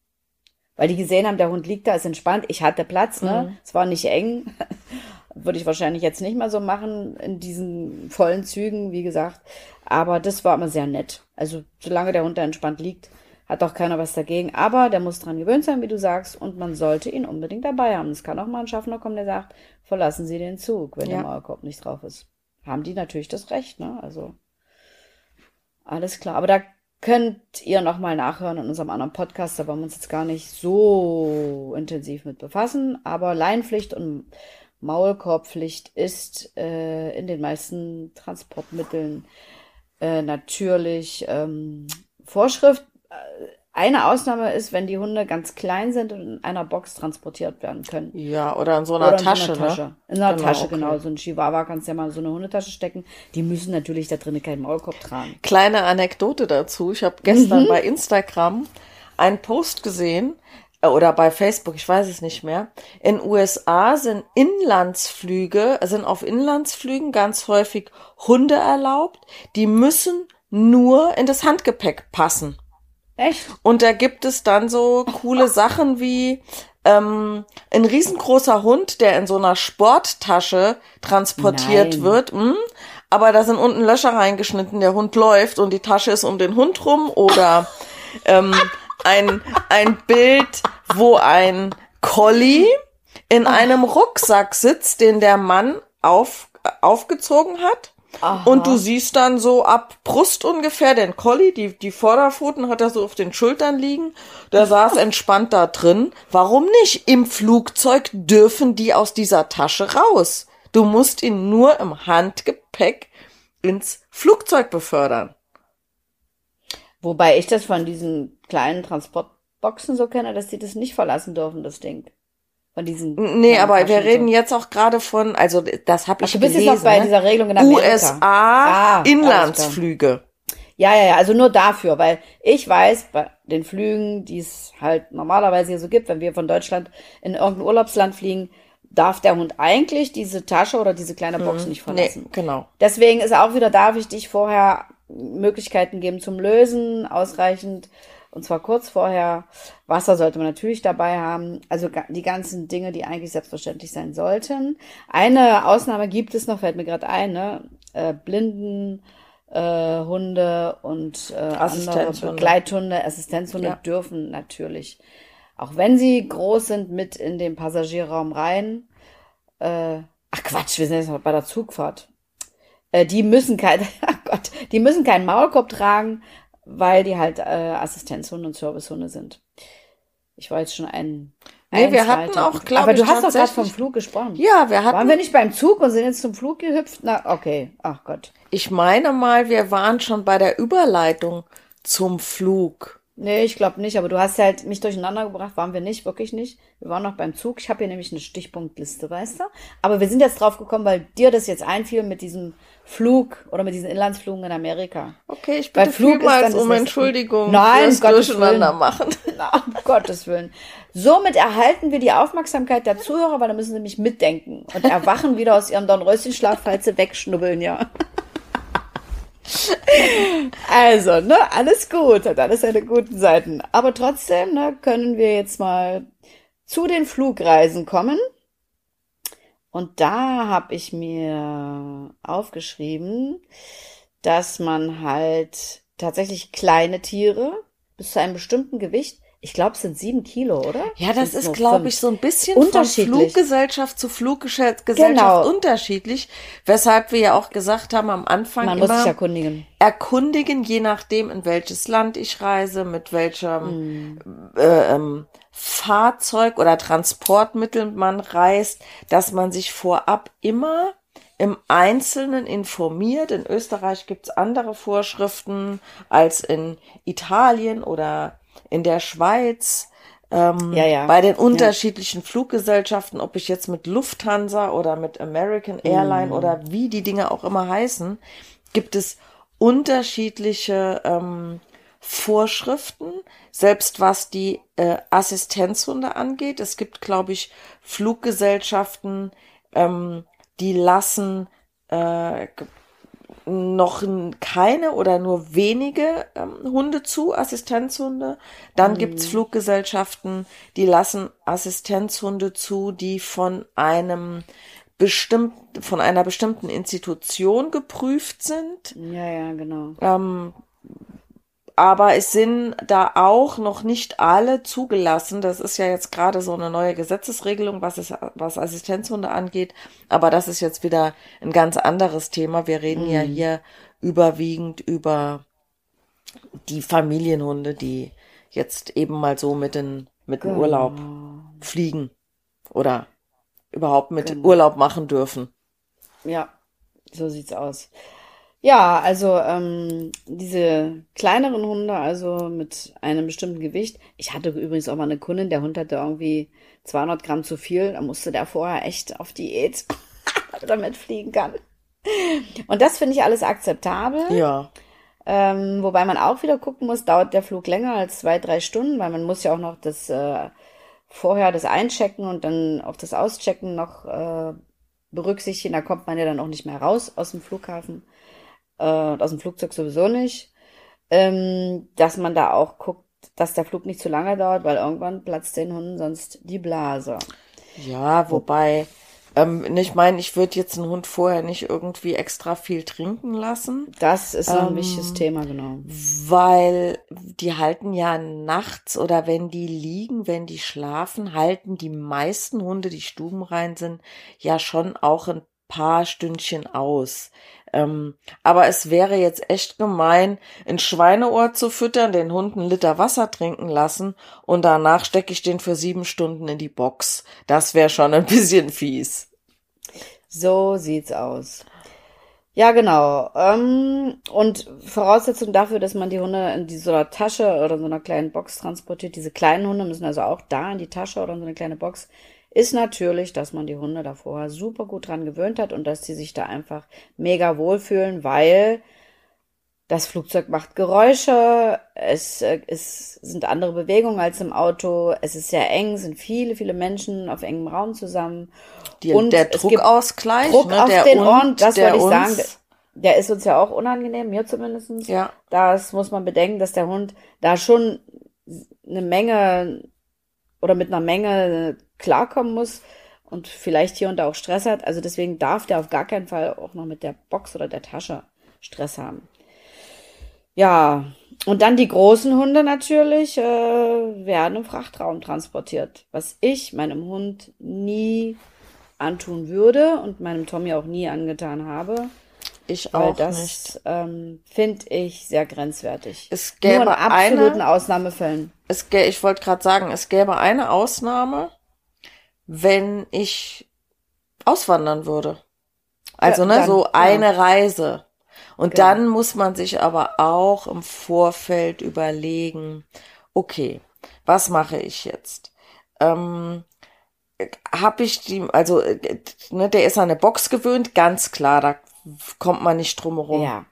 S3: Weil die gesehen haben, der Hund liegt da, ist entspannt. Ich hatte Platz, ne? Mhm. Es war nicht eng. Würde ich wahrscheinlich jetzt nicht mehr so machen in diesen vollen Zügen, wie gesagt. Aber das war immer sehr nett. Also, solange der Hund da entspannt liegt, hat auch keiner was dagegen. Aber der muss dran gewöhnt sein, wie du sagst, und man sollte ihn unbedingt dabei haben. Es kann auch mal ein Schaffner kommen, der sagt, verlassen Sie den Zug, wenn ja. der Maulkorb nicht drauf ist. Haben die natürlich das Recht, ne? Also alles klar. Aber da könnt ihr noch mal nachhören in unserem anderen Podcast. Da wollen wir uns jetzt gar nicht so intensiv mit befassen. Aber Leinpflicht und Maulkorbpflicht ist äh, in den meisten Transportmitteln äh, natürlich ähm, Vorschrift eine Ausnahme ist, wenn die Hunde ganz klein sind und in einer Box transportiert werden können.
S2: Ja, oder in so einer, in Tasche, so einer Tasche. Ne?
S3: In einer genau, Tasche, okay. genau. So ein Chihuahua kannst du ja mal in so eine Hundetasche stecken. Die müssen natürlich da drinnen keinen Maulkorb tragen.
S2: Kleine Anekdote dazu. Ich habe gestern mhm. bei Instagram einen Post gesehen, äh, oder bei Facebook, ich weiß es nicht mehr. In USA sind Inlandsflüge, sind auf Inlandsflügen ganz häufig Hunde erlaubt. Die müssen nur in das Handgepäck passen.
S3: Echt?
S2: Und da gibt es dann so coole Sachen wie ähm, ein riesengroßer Hund, der in so einer Sporttasche transportiert Nein. wird. Mh, hm? aber da sind unten Löcher reingeschnitten, der Hund läuft und die Tasche ist um den Hund rum. Oder ähm, ein, ein Bild, wo ein Collie in einem Rucksack sitzt, den der Mann auf, aufgezogen hat. Aha. Und du siehst dann so ab Brust ungefähr den Collie, die, die Vorderpfoten hat er so auf den Schultern liegen. Der saß entspannt da drin. Warum nicht? Im Flugzeug dürfen die aus dieser Tasche raus. Du musst ihn nur im Handgepäck ins Flugzeug befördern.
S3: Wobei ich das von diesen kleinen Transportboxen so kenne, dass die das nicht verlassen dürfen, das Ding. Von diesen.
S2: Nee, aber wir reden so. jetzt auch gerade von, also das habe ich Ach, du bist gelesen,
S3: jetzt noch bei ne? dieser Regelung in
S2: Amerika. USA ah, Inlandsflüge.
S3: Ja, ja, ja, also nur dafür, weil ich weiß, bei den Flügen, die es halt normalerweise hier so gibt, wenn wir von Deutschland in irgendein Urlaubsland fliegen, darf der Hund eigentlich diese Tasche oder diese kleine Box mhm. nicht verlassen.
S2: Nee, genau.
S3: Deswegen ist auch wieder da wichtig, vorher Möglichkeiten geben zum Lösen, ausreichend und zwar kurz vorher. Wasser sollte man natürlich dabei haben. Also die ganzen Dinge, die eigentlich selbstverständlich sein sollten. Eine Ausnahme gibt es noch, fällt mir gerade ein, ne? Äh, Blinden, äh, Hunde und äh, andere Begleithunde, Assistenzhunde ja. dürfen natürlich, auch wenn sie groß sind, mit in den Passagierraum rein. Äh, ach Quatsch, wir sind jetzt noch bei der Zugfahrt. Äh, die müssen kein, ach Gott, die müssen keinen Maulkorb tragen, weil die halt äh, Assistenzhunde und Servicehunde sind. Ich war jetzt schon ein.
S2: Nee, wir hatten auch, glaube
S3: Aber du hast doch gerade vom Flug gesprochen.
S2: Ja, wir hatten.
S3: Waren wir nicht beim Zug und sind jetzt zum Flug gehüpft? Na, okay. Ach Gott.
S2: Ich meine mal, wir waren schon bei der Überleitung zum Flug.
S3: Nee, ich glaube nicht, aber du hast halt mich durcheinander gebracht, waren wir nicht, wirklich nicht. Wir waren noch beim Zug. Ich habe hier nämlich eine Stichpunktliste, weißt du? Aber wir sind jetzt drauf gekommen, weil dir das jetzt einfiel mit diesem Flug oder mit diesen Inlandsflügen in Amerika.
S2: Okay, ich bitte vielmals um Entschuldigung
S3: Nein,
S2: fürs
S3: Gottes
S2: Durcheinander machen.
S3: Na, um Gottes Willen. Somit erhalten wir die Aufmerksamkeit der Zuhörer, weil da müssen sie nämlich mitdenken und erwachen wieder aus ihrem Dornröschenschlaf, falls sie wegschnubbeln, ja. Also, ne, alles gut, hat alles seine guten Seiten. Aber trotzdem, ne, können wir jetzt mal zu den Flugreisen kommen. Und da habe ich mir aufgeschrieben, dass man halt tatsächlich kleine Tiere bis zu einem bestimmten Gewicht ich glaube, es sind sieben Kilo, oder?
S2: Ja, das ist, glaube ich, so ein bisschen von Fluggesellschaft zu Fluggesellschaft genau. unterschiedlich, weshalb wir ja auch gesagt haben am Anfang
S3: Man muss sich erkundigen.
S2: Erkundigen, je nachdem, in welches Land ich reise, mit welchem mm. äh, ähm, Fahrzeug oder Transportmittel man reist, dass man sich vorab immer im Einzelnen informiert. In Österreich gibt's andere Vorschriften als in Italien oder in der Schweiz, ähm, ja, ja. bei den unterschiedlichen ja. Fluggesellschaften, ob ich jetzt mit Lufthansa oder mit American Airline mm. oder wie die Dinge auch immer heißen, gibt es unterschiedliche ähm, Vorschriften, selbst was die äh, Assistenzhunde angeht. Es gibt, glaube ich, Fluggesellschaften, ähm, die lassen äh, noch keine oder nur wenige ähm, Hunde zu, Assistenzhunde. Dann mhm. gibt's Fluggesellschaften, die lassen Assistenzhunde zu, die von einem bestimmt, von einer bestimmten Institution geprüft sind.
S3: Ja, ja, genau.
S2: Ähm, aber es sind da auch noch nicht alle zugelassen. Das ist ja jetzt gerade so eine neue Gesetzesregelung, was es, was Assistenzhunde angeht. Aber das ist jetzt wieder ein ganz anderes Thema. Wir reden mhm. ja hier überwiegend über die Familienhunde, die jetzt eben mal so mit den, mit dem genau. Urlaub fliegen oder überhaupt mit genau. Urlaub machen dürfen.
S3: Ja, so sieht's aus. Ja, also ähm, diese kleineren Hunde, also mit einem bestimmten Gewicht. Ich hatte übrigens auch mal eine Kundin, der Hund hatte irgendwie 200 Gramm zu viel. Da musste der vorher echt auf Diät, damit fliegen kann. Und das finde ich alles akzeptabel.
S2: Ja.
S3: Ähm, wobei man auch wieder gucken muss, dauert der Flug länger als zwei, drei Stunden, weil man muss ja auch noch das äh, vorher das Einchecken und dann auch das Auschecken noch äh, berücksichtigen. Da kommt man ja dann auch nicht mehr raus aus dem Flughafen äh, aus dem Flugzeug sowieso nicht, ähm, dass man da auch guckt, dass der Flug nicht zu lange dauert, weil irgendwann platzt den Hunden sonst die Blase.
S2: Ja, wobei, ähm, ich meine, ich würde jetzt einen Hund vorher nicht irgendwie extra viel trinken lassen.
S3: Das ist ähm, ein wichtiges Thema, genau.
S2: Weil die halten ja nachts oder wenn die liegen, wenn die schlafen, halten die meisten Hunde, die stubenrein sind, ja schon auch ein paar Stündchen aus. Ähm, aber es wäre jetzt echt gemein, ein Schweineohr zu füttern, den Hund einen Liter Wasser trinken lassen und danach stecke ich den für sieben Stunden in die Box. Das wäre schon ein bisschen fies.
S3: So sieht's aus. Ja, genau. Ähm, und Voraussetzung dafür, dass man die Hunde in so einer Tasche oder so einer kleinen Box transportiert, diese kleinen Hunde müssen also auch da in die Tasche oder in so eine kleine Box, ist natürlich, dass man die Hunde da vorher super gut dran gewöhnt hat und dass sie sich da einfach mega wohlfühlen, weil das Flugzeug macht Geräusche, es, äh, es sind andere Bewegungen als im Auto, es ist sehr eng, sind viele, viele Menschen auf engem Raum zusammen.
S2: Die, und der Druckausgleich,
S3: Druck
S2: ne,
S3: auf der den Ohren, das wollte ich sagen, der ist uns ja auch unangenehm, mir zumindestens.
S2: Ja.
S3: Das muss man bedenken, dass der Hund da schon eine Menge oder mit einer Menge klarkommen muss und vielleicht hier und da auch Stress hat. Also deswegen darf der auf gar keinen Fall auch noch mit der Box oder der Tasche Stress haben. Ja, und dann die großen Hunde natürlich äh, werden im Frachtraum transportiert, was ich meinem Hund nie antun würde und meinem Tommy auch nie angetan habe.
S2: Ich auch
S3: das,
S2: nicht.
S3: Ähm, finde ich sehr grenzwertig.
S2: Es gäbe
S3: Nur in absoluten eine, Ausnahmefällen.
S2: Es gäbe, ich wollte gerade sagen, es gäbe eine Ausnahme, wenn ich auswandern würde. Also, ja, ne, so ja. eine Reise. Und genau. dann muss man sich aber auch im Vorfeld überlegen, okay, was mache ich jetzt? Ähm, habe ich die, also ne, der ist an eine Box gewöhnt, ganz klar, da kommt man nicht drum herum.
S3: Ja.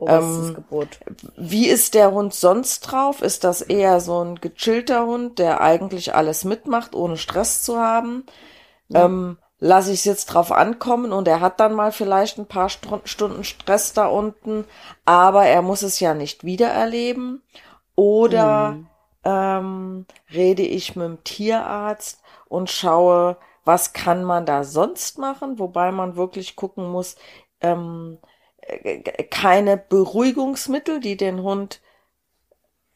S2: Ähm, Gebot. Wie ist der Hund sonst drauf? Ist das eher so ein gechillter Hund, der eigentlich alles mitmacht, ohne Stress zu haben? Ja. Ähm, lasse ich es jetzt drauf ankommen und er hat dann mal vielleicht ein paar Stunden Stress da unten, aber er muss es ja nicht wieder erleben. Oder mhm. ähm, rede ich mit dem Tierarzt und schaue, was kann man da sonst machen, wobei man wirklich gucken muss, ähm, keine Beruhigungsmittel, die den Hund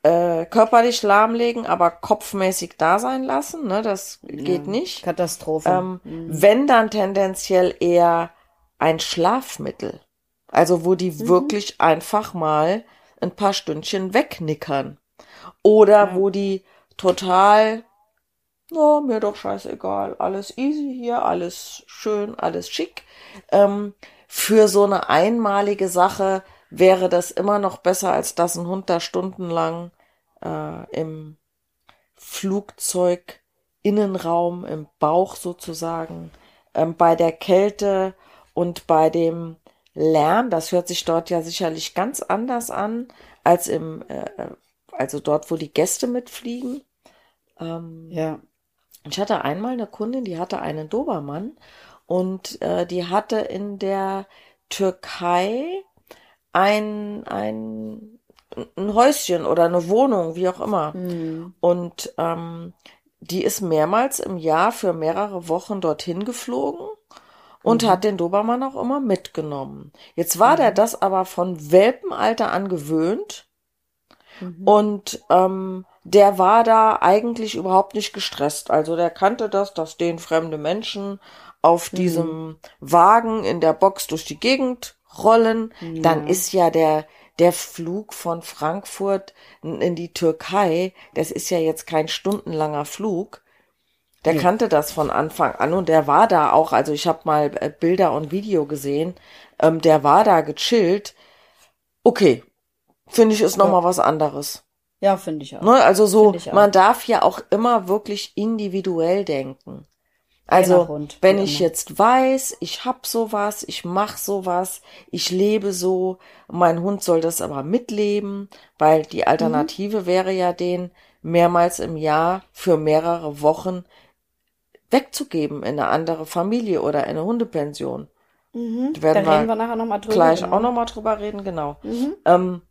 S2: äh, körperlich lahmlegen, aber kopfmäßig da sein lassen. Ne? Das geht ja, nicht.
S3: Katastrophe.
S2: Ähm, mhm. Wenn dann tendenziell eher ein Schlafmittel. Also wo die mhm. wirklich einfach mal ein paar Stündchen wegnickern. Oder ja. wo die total, no, mir doch scheißegal, alles easy hier, alles schön, alles schick. Ähm, für so eine einmalige Sache wäre das immer noch besser, als dass ein Hund da stundenlang äh, im Flugzeug Innenraum, im Bauch sozusagen, ähm, bei der Kälte und bei dem Lärm, das hört sich dort ja sicherlich ganz anders an als im, äh, also dort, wo die Gäste mitfliegen. Ähm, ja. Ich hatte einmal eine Kundin, die hatte einen Dobermann und äh, die hatte in der Türkei ein, ein, ein Häuschen oder eine Wohnung, wie auch immer. Mhm. Und ähm, die ist mehrmals im Jahr für mehrere Wochen dorthin geflogen und mhm. hat den Dobermann auch immer mitgenommen. Jetzt war mhm. der das aber von Welpenalter an gewöhnt mhm. und ähm, der war da eigentlich überhaupt nicht gestresst. Also der kannte das, dass den fremde Menschen auf mhm. diesem Wagen in der Box durch die Gegend rollen, ja. dann ist ja der, der Flug von Frankfurt in die Türkei, das ist ja jetzt kein stundenlanger Flug. Der ja. kannte das von Anfang an und der war da auch, also ich habe mal äh, Bilder und Video gesehen, ähm, der war da gechillt. Okay, finde ich ist ja. noch mal was anderes.
S3: Ja, finde ich auch.
S2: Ne? Also so, man darf ja auch immer wirklich individuell denken. Also, wenn ich immer. jetzt weiß, ich hab sowas, ich mach sowas, ich lebe so, mein Hund soll das aber mitleben, weil die Alternative mhm. wäre ja den mehrmals im Jahr für mehrere Wochen wegzugeben in eine andere Familie oder in eine Hundepension.
S3: Mhm. Da reden wir, wir nachher nochmal drüber.
S2: Gleich genau. auch nochmal drüber reden, genau. Mhm. Ähm,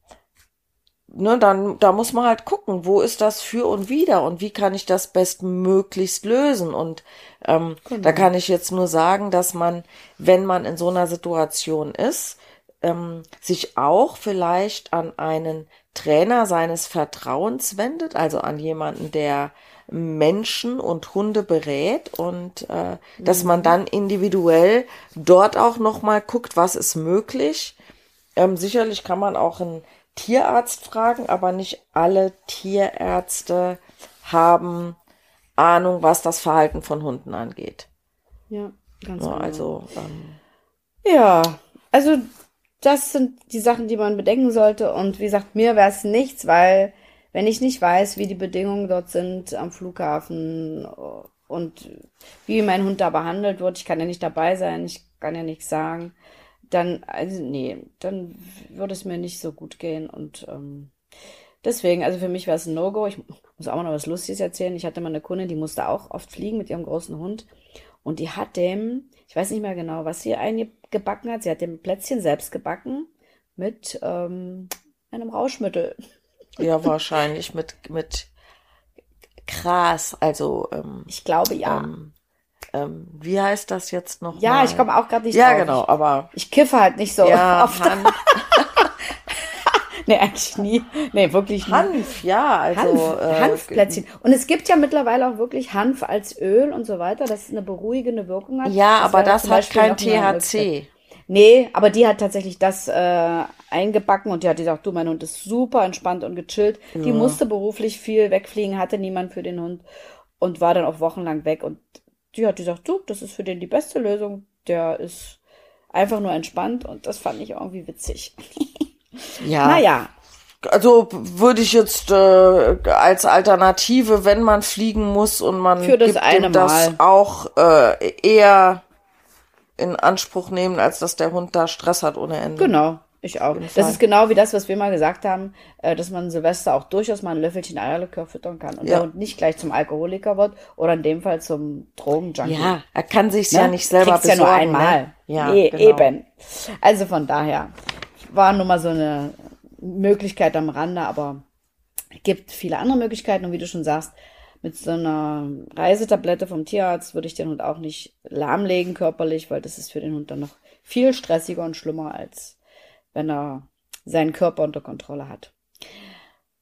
S2: ne, dann, da muss man halt gucken, wo ist das für und wieder und wie kann ich das bestmöglichst lösen. Und ähm, genau. da kann ich jetzt nur sagen, dass man, wenn man in so einer Situation ist, ähm, sich auch vielleicht an einen Trainer seines Vertrauens wendet, also an jemanden, der Menschen und Hunde berät und äh, mhm. dass man mhm. dann individuell dort auch noch mal guckt, was ist möglich. Ähm, sicherlich kann man auch ein Tierarzt fragen, aber nicht alle Tierärzte haben Ahnung, was das Verhalten von Hunden angeht.
S3: Ja, ganz
S2: ja, genau. Also, ähm,
S3: ja, also das sind die Sachen, die man bedenken sollte. Und wie gesagt, mir wäre es nichts, weil wenn ich nicht weiß, wie die Bedingungen dort sind am Flughafen und wie mein Hund da behandelt wird, ich kann ja nicht dabei sein, ich kann ja nichts sagen, dann, also nee, dann würde es mir nicht so gut gehen und ähm, deswegen, also für mich wäre es ein No-Go. Ich muss auch noch was Lustiges erzählen. Ich hatte mal eine Kundin, die musste auch oft fliegen mit ihrem großen Hund und die hat dem, ich weiß nicht mehr genau, was sie eingebacken hat, sie hat dem Plätzchen selbst gebacken mit ähm, einem Rauschmittel.
S2: Ja, wahrscheinlich mit, mit Gras, also ähm,
S3: ich glaube ja.
S2: Ähm, ähm, wie heißt das jetzt noch?
S3: Ja, mal? ich komme auch gerade nicht
S2: Ja, drauf. genau, aber.
S3: Ich kiffe halt nicht so
S2: ja, oft. Hanf.
S3: nee, eigentlich nie. Nee, wirklich
S2: nie. Hanf, ja, also.
S3: Hanf, äh, Hanfplätzchen. Und es gibt ja mittlerweile auch wirklich Hanf als Öl und so weiter, das eine beruhigende Wirkung hat.
S2: Ja, das aber das hat kein THC.
S3: Nee, aber die hat tatsächlich das äh, eingebacken und die hat gesagt, du, mein Hund ist super entspannt und gechillt. Ja. Die musste beruflich viel wegfliegen, hatte niemand für den Hund und war dann auch wochenlang weg. Und die hat gesagt, du, das ist für den die beste Lösung. Der ist einfach nur entspannt und das fand ich irgendwie witzig.
S2: ja.
S3: Naja.
S2: Also würde ich jetzt äh, als Alternative, wenn man fliegen muss und man
S3: für das eine
S2: das auch äh, eher in Anspruch nehmen, als dass der Hund da Stress hat ohne Ende.
S3: Genau. Ich auch. Das ist genau wie das, was wir mal gesagt haben, äh, dass man Silvester auch durchaus mal ein Löffelchen Eierlikör füttern kann und ja. der Hund nicht gleich zum Alkoholiker wird oder in dem Fall zum Drogenjunkie.
S2: Ja, er kann sich's ne? ja nicht selber
S3: Kriegt's besorgen. ja nur einmal. Ne?
S2: Ja,
S3: e genau. eben. Also von daher war nur mal so eine Möglichkeit am Rande, aber gibt viele andere Möglichkeiten und wie du schon sagst, mit so einer Reisetablette vom Tierarzt würde ich den Hund auch nicht lahmlegen körperlich, weil das ist für den Hund dann noch viel stressiger und schlimmer als wenn er seinen Körper unter Kontrolle hat.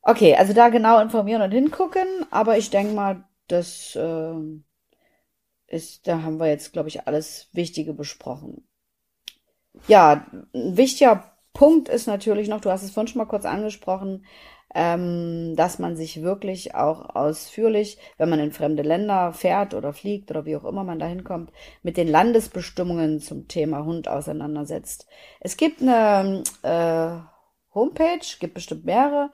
S3: Okay, also da genau informieren und hingucken, aber ich denke mal, das äh, ist, da haben wir jetzt, glaube ich, alles Wichtige besprochen. Ja, ein wichtiger Punkt ist natürlich noch, du hast es vorhin schon mal kurz angesprochen, ähm, dass man sich wirklich auch ausführlich, wenn man in fremde Länder fährt oder fliegt oder wie auch immer man da hinkommt, mit den Landesbestimmungen zum Thema Hund auseinandersetzt. Es gibt eine äh, Homepage, gibt bestimmt mehrere,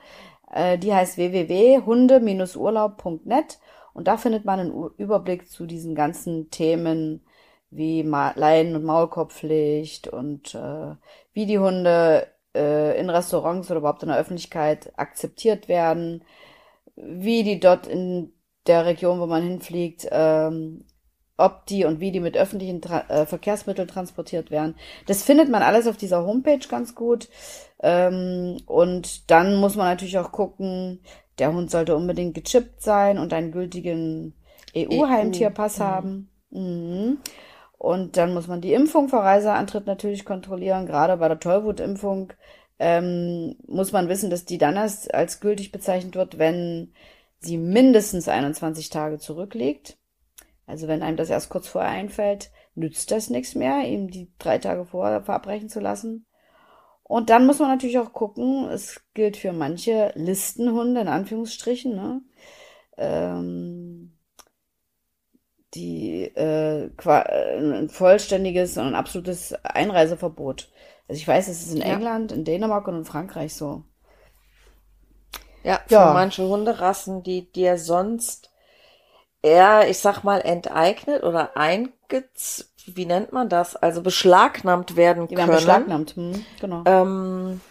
S3: äh, die heißt www.hunde-urlaub.net und da findet man einen Überblick zu diesen ganzen Themen wie Leiden- und Maulkorbpflicht und äh, wie die Hunde äh, in Restaurants oder überhaupt in der Öffentlichkeit akzeptiert werden, wie die dort in der Region, wo man hinfliegt, ähm, ob die und wie die mit öffentlichen Tra äh, Verkehrsmitteln transportiert werden. Das findet man alles auf dieser Homepage ganz gut. Ähm, und dann muss man natürlich auch gucken, der Hund sollte unbedingt gechippt sein und einen gültigen EU-Heimtierpass EU. Mhm. haben. Mhm. Und dann muss man die Impfung vor Reiseantritt natürlich kontrollieren. Gerade bei der Tollwutimpfung ähm, muss man wissen, dass die dann erst als gültig bezeichnet wird, wenn sie mindestens 21 Tage zurückliegt. Also wenn einem das erst kurz vorher einfällt, nützt das nichts mehr, ihm die drei Tage vorher verabreichen zu lassen. Und dann muss man natürlich auch gucken, es gilt für manche Listenhunde in Anführungsstrichen, ne? Ähm, die äh, ein vollständiges und ein absolutes Einreiseverbot. Also ich weiß, es ist in ja. England, in Dänemark und in Frankreich so.
S2: Ja, für ja. manche Hunderassen, die dir sonst eher, ich sag mal, enteignet oder eingez, wie nennt man das? Also beschlagnahmt werden die können. Werden
S3: beschlagnahmt, hm, genau.
S2: Ähm,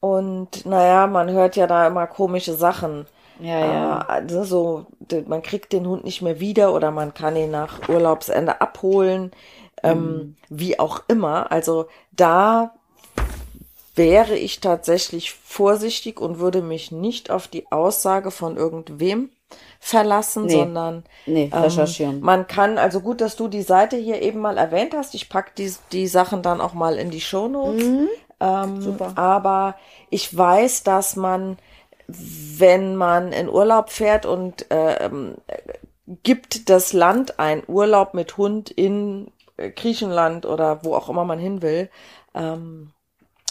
S2: und naja, man hört ja da immer komische Sachen.
S3: Ja, ja.
S2: Äh, also so, man kriegt den Hund nicht mehr wieder oder man kann ihn nach Urlaubsende abholen, ähm, mhm. wie auch immer. Also da wäre ich tatsächlich vorsichtig und würde mich nicht auf die Aussage von irgendwem verlassen, nee, sondern
S3: nee, recherchieren.
S2: Ähm, man kann, also gut, dass du die Seite hier eben mal erwähnt hast. Ich pack die, die Sachen dann auch mal in die Shownotes. Mhm. Ähm, Super. Aber ich weiß, dass man wenn man in Urlaub fährt und äh, gibt das Land ein Urlaub mit Hund in äh, Griechenland oder wo auch immer man hin will, ähm,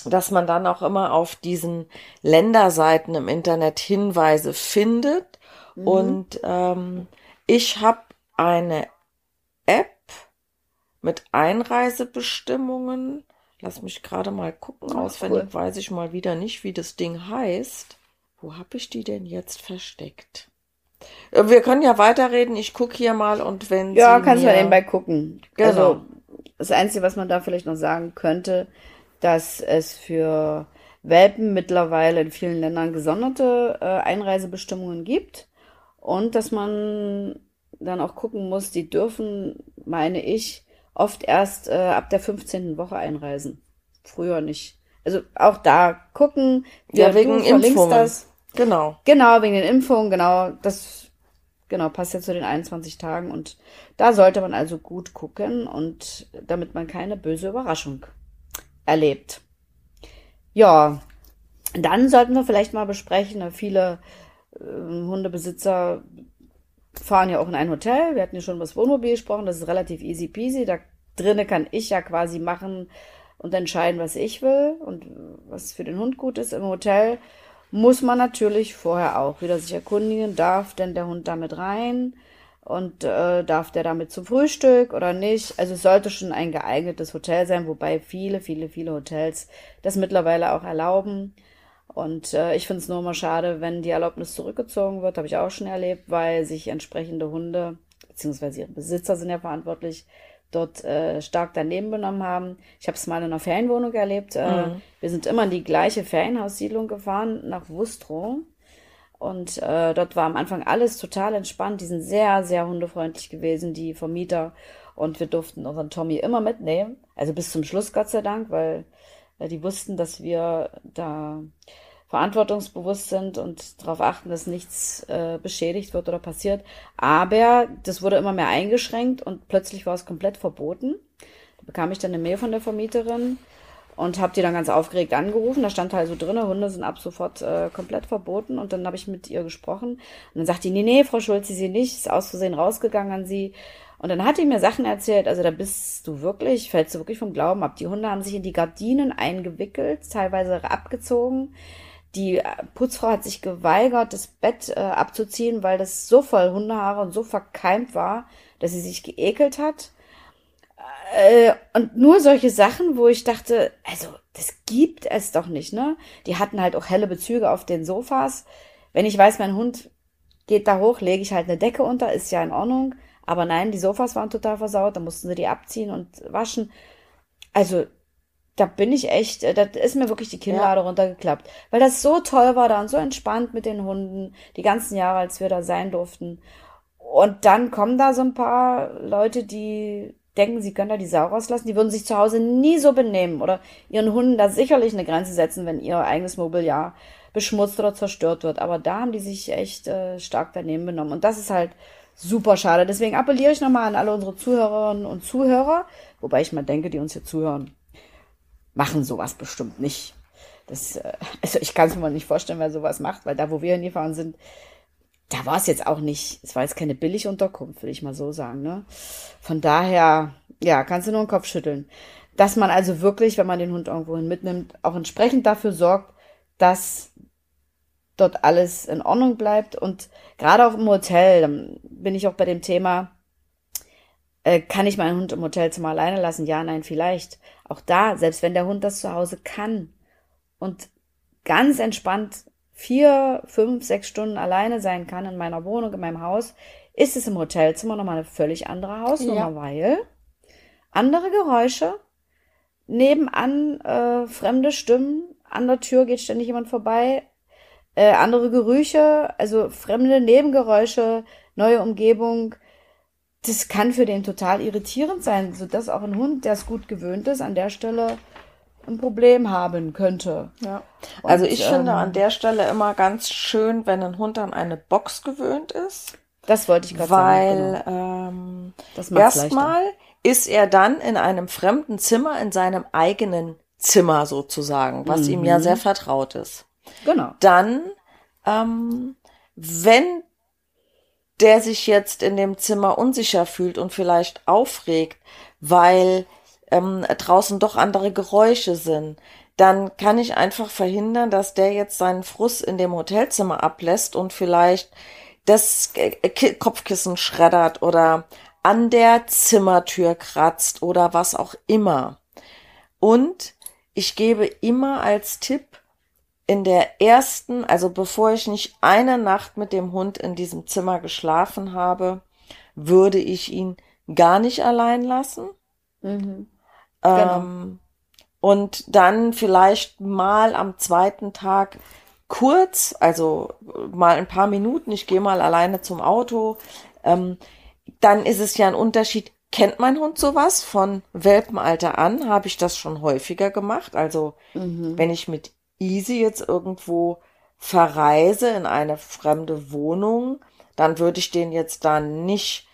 S2: dass man dann auch immer auf diesen Länderseiten im Internet Hinweise findet. Mhm. Und ähm, ich habe eine App mit Einreisebestimmungen. Lass mich gerade mal gucken. Auswendig cool. weiß ich mal wieder nicht, wie das Ding heißt. Wo habe ich die denn jetzt versteckt? Äh, wir können ja weiterreden. Ich gucke hier mal und wenn
S3: Ja, kannst du nebenbei gucken. Genau. Also, das Einzige, was man da vielleicht noch sagen könnte, dass es für Welpen mittlerweile in vielen Ländern gesonderte äh, Einreisebestimmungen gibt und dass man dann auch gucken muss, die dürfen, meine ich, oft erst äh, ab der 15. Woche einreisen. Früher nicht. Also auch da gucken.
S2: Ja, wegen Impfungen. Das. Genau.
S3: Genau, wegen den Impfungen, genau. Das genau passt ja zu den 21 Tagen und da sollte man also gut gucken und damit man keine böse Überraschung erlebt. Ja, dann sollten wir vielleicht mal besprechen, viele äh, Hundebesitzer fahren ja auch in ein Hotel. Wir hatten ja schon über das Wohnmobil gesprochen, das ist relativ easy peasy. Da drinnen kann ich ja quasi machen und entscheiden, was ich will und was für den Hund gut ist. Im Hotel muss man natürlich vorher auch wieder sich erkundigen, darf denn der Hund damit rein und äh, darf der damit zum Frühstück oder nicht. Also es sollte schon ein geeignetes Hotel sein, wobei viele, viele, viele Hotels das mittlerweile auch erlauben. Und äh, ich finde es nur mal schade, wenn die Erlaubnis zurückgezogen wird, habe ich auch schon erlebt, weil sich entsprechende Hunde, beziehungsweise ihre Besitzer sind ja verantwortlich, dort äh, stark daneben benommen haben. Ich habe es mal in einer Ferienwohnung erlebt. Äh, mhm. Wir sind immer in die gleiche Ferienhaussiedlung gefahren, nach Wustrow. Und äh, dort war am Anfang alles total entspannt. Die sind sehr, sehr hundefreundlich gewesen, die Vermieter. Und wir durften unseren Tommy immer mitnehmen. Also bis zum Schluss, Gott sei Dank, weil äh, die wussten, dass wir da verantwortungsbewusst sind und darauf achten, dass nichts äh, beschädigt wird oder passiert. Aber das wurde immer mehr eingeschränkt und plötzlich war es komplett verboten. Da bekam ich dann eine Mail von der Vermieterin und habe die dann ganz aufgeregt angerufen. Da stand halt so drin, Hunde sind ab sofort äh, komplett verboten. Und dann habe ich mit ihr gesprochen. Und dann sagt die, nee, nee, Frau Schulze, sie nicht, ist aus Versehen rausgegangen an sie. Und dann hat die mir Sachen erzählt, also da bist du wirklich, fällst du wirklich vom Glauben ab. Die Hunde haben sich in die Gardinen eingewickelt, teilweise abgezogen. Die Putzfrau hat sich geweigert, das Bett äh, abzuziehen, weil das so voll Hundehaare und so verkeimt war, dass sie sich geekelt hat. Äh, und nur solche Sachen, wo ich dachte, also das gibt es doch nicht, ne? Die hatten halt auch helle Bezüge auf den Sofas. Wenn ich weiß, mein Hund geht da hoch, lege ich halt eine Decke unter, ist ja in Ordnung. Aber nein, die Sofas waren total versaut, da mussten sie die abziehen und waschen. Also, da bin ich echt, äh, da ist mir wirklich die Kinnlade ja. runtergeklappt. Weil das so toll war da und so entspannt mit den Hunden, die ganzen Jahre, als wir da sein durften. Und dann kommen da so ein paar Leute, die denken, sie können da die Sau rauslassen. Die würden sich zu Hause nie so benehmen oder ihren Hunden da sicherlich eine Grenze setzen, wenn ihr eigenes Mobiliar beschmutzt oder zerstört wird. Aber da haben die sich echt äh, stark daneben benommen. Und das ist halt super schade. Deswegen appelliere ich nochmal an alle unsere Zuhörerinnen und Zuhörer, wobei ich mal denke, die uns hier zuhören, machen sowas bestimmt nicht. Das, äh, also ich kann es mir nicht vorstellen, wer sowas macht, weil da, wo wir hingefahren sind, da war es jetzt auch nicht, es war jetzt keine Billigunterkunft, will ich mal so sagen. Ne? Von daher, ja, kannst du nur den Kopf schütteln. Dass man also wirklich, wenn man den Hund irgendwohin mitnimmt, auch entsprechend dafür sorgt, dass dort alles in Ordnung bleibt. Und gerade auch im Hotel, dann bin ich auch bei dem Thema, äh, kann ich meinen Hund im Hotelzimmer alleine lassen? Ja, nein, vielleicht. Auch da, selbst wenn der Hund das zu Hause kann und ganz entspannt vier, fünf, sechs Stunden alleine sein kann in meiner Wohnung, in meinem Haus, ist es im Hotelzimmer nochmal eine völlig andere Hausnummer, ja. weil andere Geräusche, nebenan äh, fremde Stimmen, an der Tür geht ständig jemand vorbei, äh, andere Gerüche, also fremde Nebengeräusche, neue Umgebung. Das kann für den total irritierend sein, sodass auch ein Hund, der es gut gewöhnt ist, an der Stelle ein Problem haben könnte.
S2: Ja. Und, also ich ähm, finde an der Stelle immer ganz schön, wenn ein Hund an eine Box gewöhnt ist.
S3: Das wollte ich gerade
S2: sagen. Weil genau. ähm, erstmal ist er dann in einem fremden Zimmer, in seinem eigenen Zimmer sozusagen, was mhm. ihm ja mhm. sehr vertraut ist.
S3: Genau.
S2: Dann, ähm, wenn der sich jetzt in dem Zimmer unsicher fühlt und vielleicht aufregt, weil ähm, draußen doch andere Geräusche sind, dann kann ich einfach verhindern, dass der jetzt seinen Frust in dem Hotelzimmer ablässt und vielleicht das Kopfkissen schreddert oder an der Zimmertür kratzt oder was auch immer. Und ich gebe immer als Tipp in der ersten, also bevor ich nicht eine Nacht mit dem Hund in diesem Zimmer geschlafen habe, würde ich ihn gar nicht allein lassen. Mhm. Genau. Ähm, und dann vielleicht mal am zweiten Tag kurz, also mal ein paar Minuten, ich gehe mal alleine zum Auto, ähm, dann ist es ja ein Unterschied. Kennt mein Hund sowas von Welpenalter an? Habe ich das schon häufiger gemacht? Also mhm. wenn ich mit Easy jetzt irgendwo verreise in eine fremde Wohnung, dann würde ich den jetzt da nicht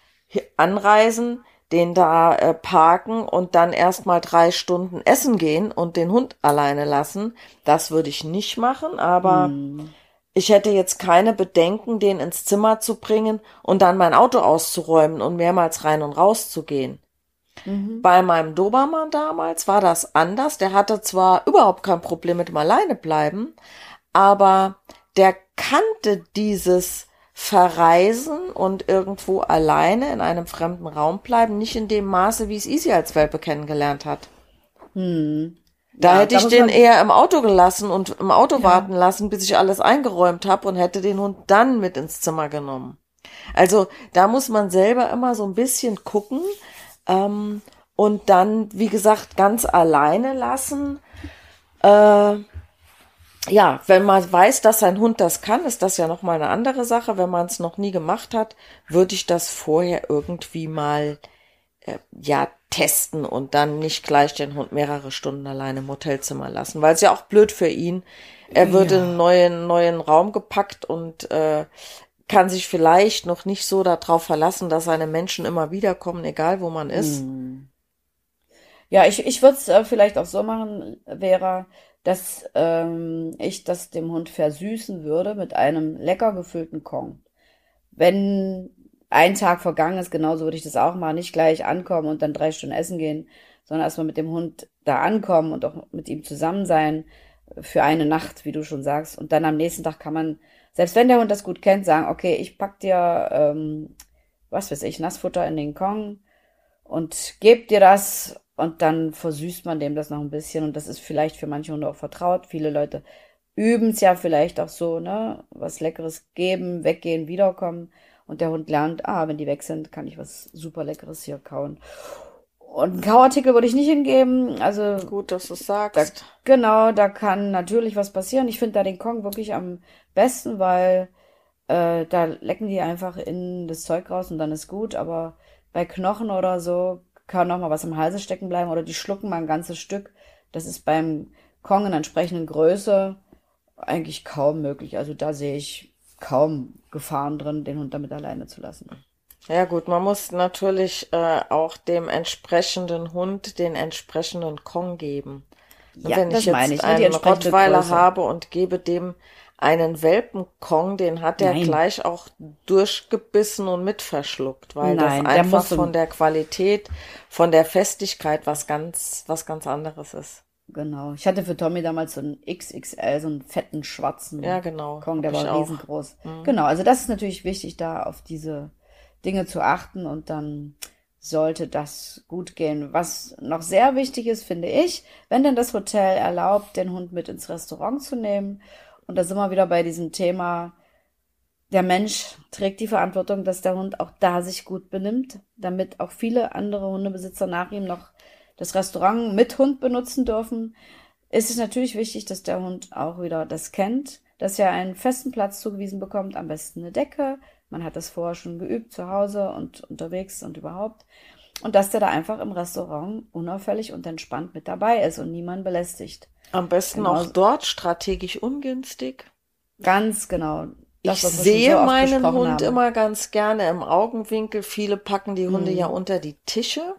S2: anreisen, den da äh, parken und dann erstmal drei Stunden essen gehen und den Hund alleine lassen. Das würde ich nicht machen, aber mm. ich hätte jetzt keine Bedenken, den ins Zimmer zu bringen und dann mein Auto auszuräumen und mehrmals rein und raus zu gehen. Mhm. Bei meinem Dobermann damals war das anders. Der hatte zwar überhaupt kein Problem mit dem Alleinebleiben, aber der kannte dieses verreisen und irgendwo alleine in einem fremden Raum bleiben, nicht in dem Maße, wie es Easy als Welpe kennengelernt hat. Hm. Da ja, hätte ich den eher im Auto gelassen und im Auto ja. warten lassen, bis ich alles eingeräumt habe und hätte den Hund dann mit ins Zimmer genommen. Also da muss man selber immer so ein bisschen gucken ähm, und dann, wie gesagt, ganz alleine lassen. Äh, ja, wenn man weiß, dass sein Hund das kann, ist das ja noch mal eine andere Sache. Wenn man es noch nie gemacht hat, würde ich das vorher irgendwie mal äh, ja testen und dann nicht gleich den Hund mehrere Stunden alleine im Hotelzimmer lassen, weil es ja auch blöd für ihn. Er wird ja. in einen neuen neuen Raum gepackt und äh, kann sich vielleicht noch nicht so darauf verlassen, dass seine Menschen immer wiederkommen, egal wo man ist. Mm.
S3: Ja, ich, ich würde es äh, vielleicht auch so machen, Vera, dass ähm, ich das dem Hund versüßen würde mit einem lecker gefüllten Kong. Wenn ein Tag vergangen ist, genauso würde ich das auch machen. Nicht gleich ankommen und dann drei Stunden essen gehen, sondern erstmal mit dem Hund da ankommen und auch mit ihm zusammen sein für eine Nacht, wie du schon sagst. Und dann am nächsten Tag kann man, selbst wenn der Hund das gut kennt, sagen, okay, ich pack dir, ähm, was weiß ich, Nassfutter in den Kong und geb dir das und dann versüßt man dem das noch ein bisschen und das ist vielleicht für manche Hunde auch vertraut. Viele Leute üben es ja vielleicht auch so, ne, was Leckeres geben, weggehen, wiederkommen und der Hund lernt, ah, wenn die weg sind, kann ich was super Leckeres hier kauen. Und einen Kauartikel würde ich nicht hingeben. Also
S2: gut, dass du sagst.
S3: Da, genau, da kann natürlich was passieren. Ich finde da den Kong wirklich am besten, weil äh, da lecken die einfach in das Zeug raus und dann ist gut. Aber bei Knochen oder so kann noch mal was im Halse stecken bleiben oder die schlucken mal ein ganzes Stück. Das ist beim Kong in entsprechenden Größe eigentlich kaum möglich. Also da sehe ich kaum Gefahren drin, den Hund damit alleine zu lassen.
S2: Ja gut, man muss natürlich äh, auch dem entsprechenden Hund den entsprechenden Kong geben. Ja, Wenn ich jetzt ich, ne, einen Rottweiler Größe. habe und gebe dem einen Welpenkong, den hat er gleich auch durchgebissen und mitverschluckt, weil Nein, das einfach von der Qualität, von der Festigkeit was ganz, was ganz anderes ist.
S3: Genau. Ich hatte für Tommy damals so einen XXL, so einen fetten schwarzen
S2: ja, genau.
S3: Kong, der war riesengroß. Mhm. Genau, also das ist natürlich wichtig, da auf diese Dinge zu achten und dann sollte das gut gehen. Was noch sehr wichtig ist, finde ich, wenn denn das Hotel erlaubt, den Hund mit ins Restaurant zu nehmen. Und da sind wir wieder bei diesem Thema, der Mensch trägt die Verantwortung, dass der Hund auch da sich gut benimmt, damit auch viele andere Hundebesitzer nach ihm noch das Restaurant mit Hund benutzen dürfen. Ist es natürlich wichtig, dass der Hund auch wieder das kennt, dass er einen festen Platz zugewiesen bekommt, am besten eine Decke, man hat das vorher schon geübt zu Hause und unterwegs und überhaupt. Und dass der da einfach im Restaurant unauffällig und entspannt mit dabei ist und niemand belästigt.
S2: Am besten genau. auch dort strategisch ungünstig.
S3: Ganz genau.
S2: Das, ich sehe so meinen Hund haben. immer ganz gerne im Augenwinkel. Viele packen die Hunde mm. ja unter die Tische.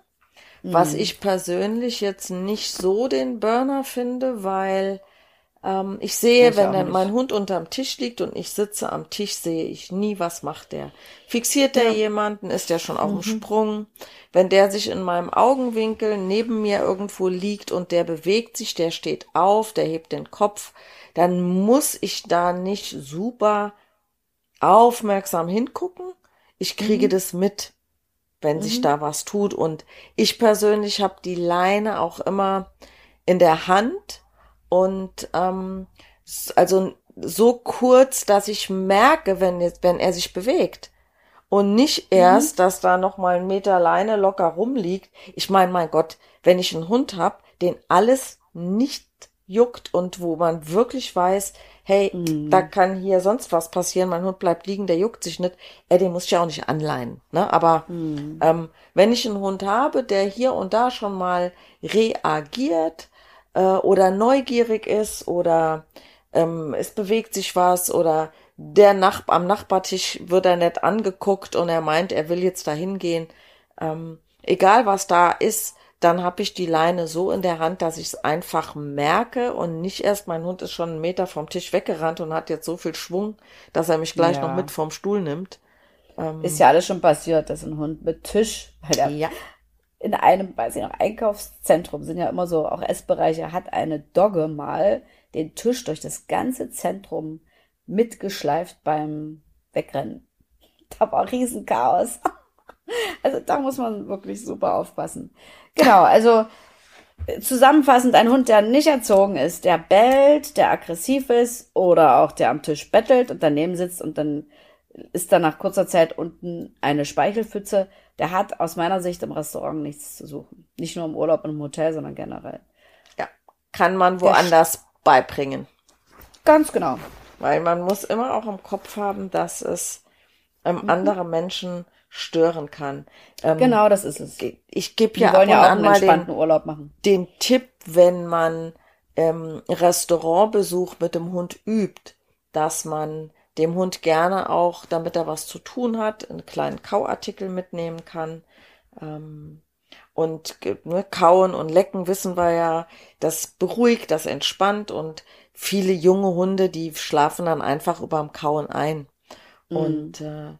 S2: Mm. Was ich persönlich jetzt nicht so den Burner finde, weil ähm, ich sehe, wenn mein Hund unterm Tisch liegt und ich sitze am Tisch, sehe ich nie, was macht der. Fixiert der ja. jemanden, ist der schon auf dem mhm. Sprung. Wenn der sich in meinem Augenwinkel neben mir irgendwo liegt und der bewegt sich, der steht auf, der hebt den Kopf, dann muss ich da nicht super aufmerksam hingucken. Ich kriege mhm. das mit, wenn mhm. sich da was tut. Und ich persönlich habe die Leine auch immer in der Hand und ähm, also so kurz, dass ich merke, wenn, jetzt, wenn er sich bewegt. Und nicht mhm. erst, mhm. dass da noch mal ein Meter Leine locker rumliegt. Ich meine, mein Gott, wenn ich einen Hund hab, den alles nicht juckt und wo man wirklich weiß, hey, mhm. da kann hier sonst was passieren, mein Hund bleibt liegen, der juckt sich nicht, äh, den muss ich ja auch nicht anleihen. Ne? Aber mhm. ähm, wenn ich einen Hund habe, der hier und da schon mal reagiert, äh, oder neugierig ist oder ähm, es bewegt sich was oder der Nach am Nachbartisch wird er nicht angeguckt und er meint, er will jetzt dahin gehen. Ähm, egal was da ist, dann habe ich die Leine so in der Hand, dass ich es einfach merke und nicht erst, mein Hund ist schon einen Meter vom Tisch weggerannt und hat jetzt so viel Schwung, dass er mich gleich ja. noch mit vom Stuhl nimmt.
S3: Ähm, ist ja alles schon passiert, dass ein Hund mit Tisch, weil der ja in einem, weiß ich noch, Einkaufszentrum sind ja immer so auch Essbereiche, hat eine Dogge mal den Tisch durch das ganze Zentrum mitgeschleift beim Wegrennen. Da war Riesenchaos. Also da muss man wirklich super aufpassen. Genau, also zusammenfassend, ein Hund, der nicht erzogen ist, der bellt, der aggressiv ist oder auch der am Tisch bettelt und daneben sitzt und dann ist da nach kurzer Zeit unten eine Speichelpfütze, der hat aus meiner Sicht im Restaurant nichts zu suchen. Nicht nur im Urlaub und im Hotel, sondern generell.
S2: Ja, kann man woanders beibringen.
S3: Ganz genau.
S2: Weil man muss immer auch im Kopf haben, dass es ähm, mhm. andere Menschen stören kann.
S3: Ähm, genau, das ist es.
S2: Ich gebe ja,
S3: ja auch einen entspannten den, Urlaub machen.
S2: Den Tipp, wenn man ähm, Restaurantbesuch mit dem Hund übt, dass man dem Hund gerne auch, damit er was zu tun hat, einen kleinen Kauartikel mitnehmen kann. Ähm, Und ne, kauen und lecken wissen wir ja, das beruhigt, das entspannt und viele junge Hunde, die schlafen dann einfach überm Kauen ein. Mhm. Und äh,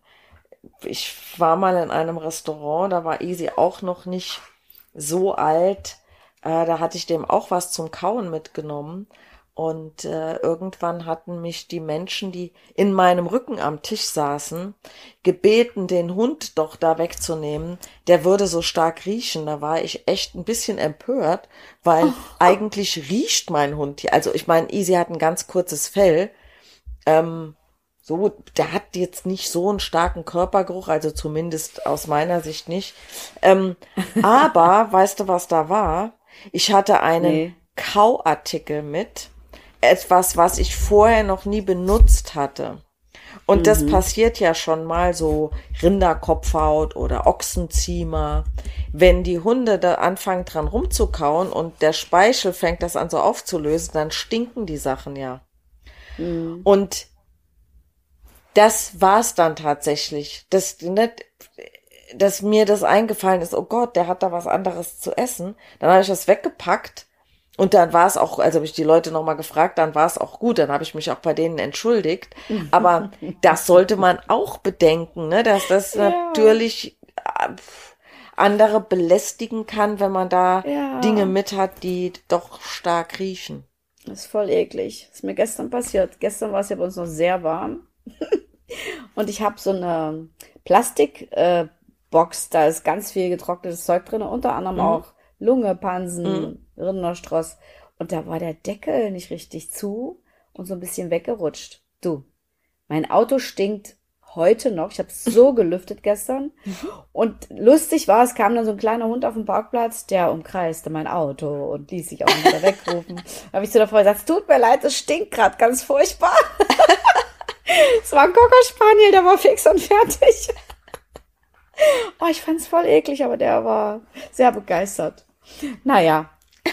S2: ich war mal in einem Restaurant, da war Easy auch noch nicht so alt. Äh, da hatte ich dem auch was zum Kauen mitgenommen. Und äh, irgendwann hatten mich die Menschen, die in meinem Rücken am Tisch saßen, gebeten, den Hund doch da wegzunehmen. Der würde so stark riechen. Da war ich echt ein bisschen empört, weil oh. eigentlich riecht mein Hund hier. Also ich meine, Easy hat ein ganz kurzes Fell. Ähm, so, der hat jetzt nicht so einen starken Körpergeruch, also zumindest aus meiner Sicht nicht. Ähm, aber weißt du, was da war? Ich hatte einen nee. Kauartikel mit etwas, was ich vorher noch nie benutzt hatte. Und mhm. das passiert ja schon mal so Rinderkopfhaut oder Ochsenziemer. Wenn die Hunde da anfangen dran rumzukauen und der Speichel fängt das an so aufzulösen, dann stinken die Sachen ja. Mhm. Und das war's dann tatsächlich. Das, nicht, dass mir das eingefallen ist, oh Gott, der hat da was anderes zu essen. Dann habe ich das weggepackt und dann war es auch, also habe ich die Leute nochmal gefragt, dann war es auch gut, dann habe ich mich auch bei denen entschuldigt. Aber das sollte man auch bedenken, ne? dass das ja. natürlich äh, andere belästigen kann, wenn man da ja. Dinge mit hat, die doch stark riechen.
S3: Das ist voll eklig. Das ist mir gestern passiert. Gestern war es ja bei uns noch sehr warm. Und ich habe so eine Plastikbox, äh, da ist ganz viel getrocknetes Zeug drin, unter anderem mhm. auch Lunge, Pansen, mhm. Rinderstrauß. Und da war der Deckel nicht richtig zu und so ein bisschen weggerutscht. Du, mein Auto stinkt heute noch. Ich habe so gelüftet gestern. Und lustig war, es kam dann so ein kleiner Hund auf dem Parkplatz, der umkreiste mein Auto und ließ sich auch wieder wegrufen. da habe ich zu der Frau gesagt, es tut mir leid, es stinkt gerade ganz furchtbar. es war ein Cocker Spaniel, der war fix und fertig. oh, ich fand's voll eklig, aber der war sehr begeistert. Naja.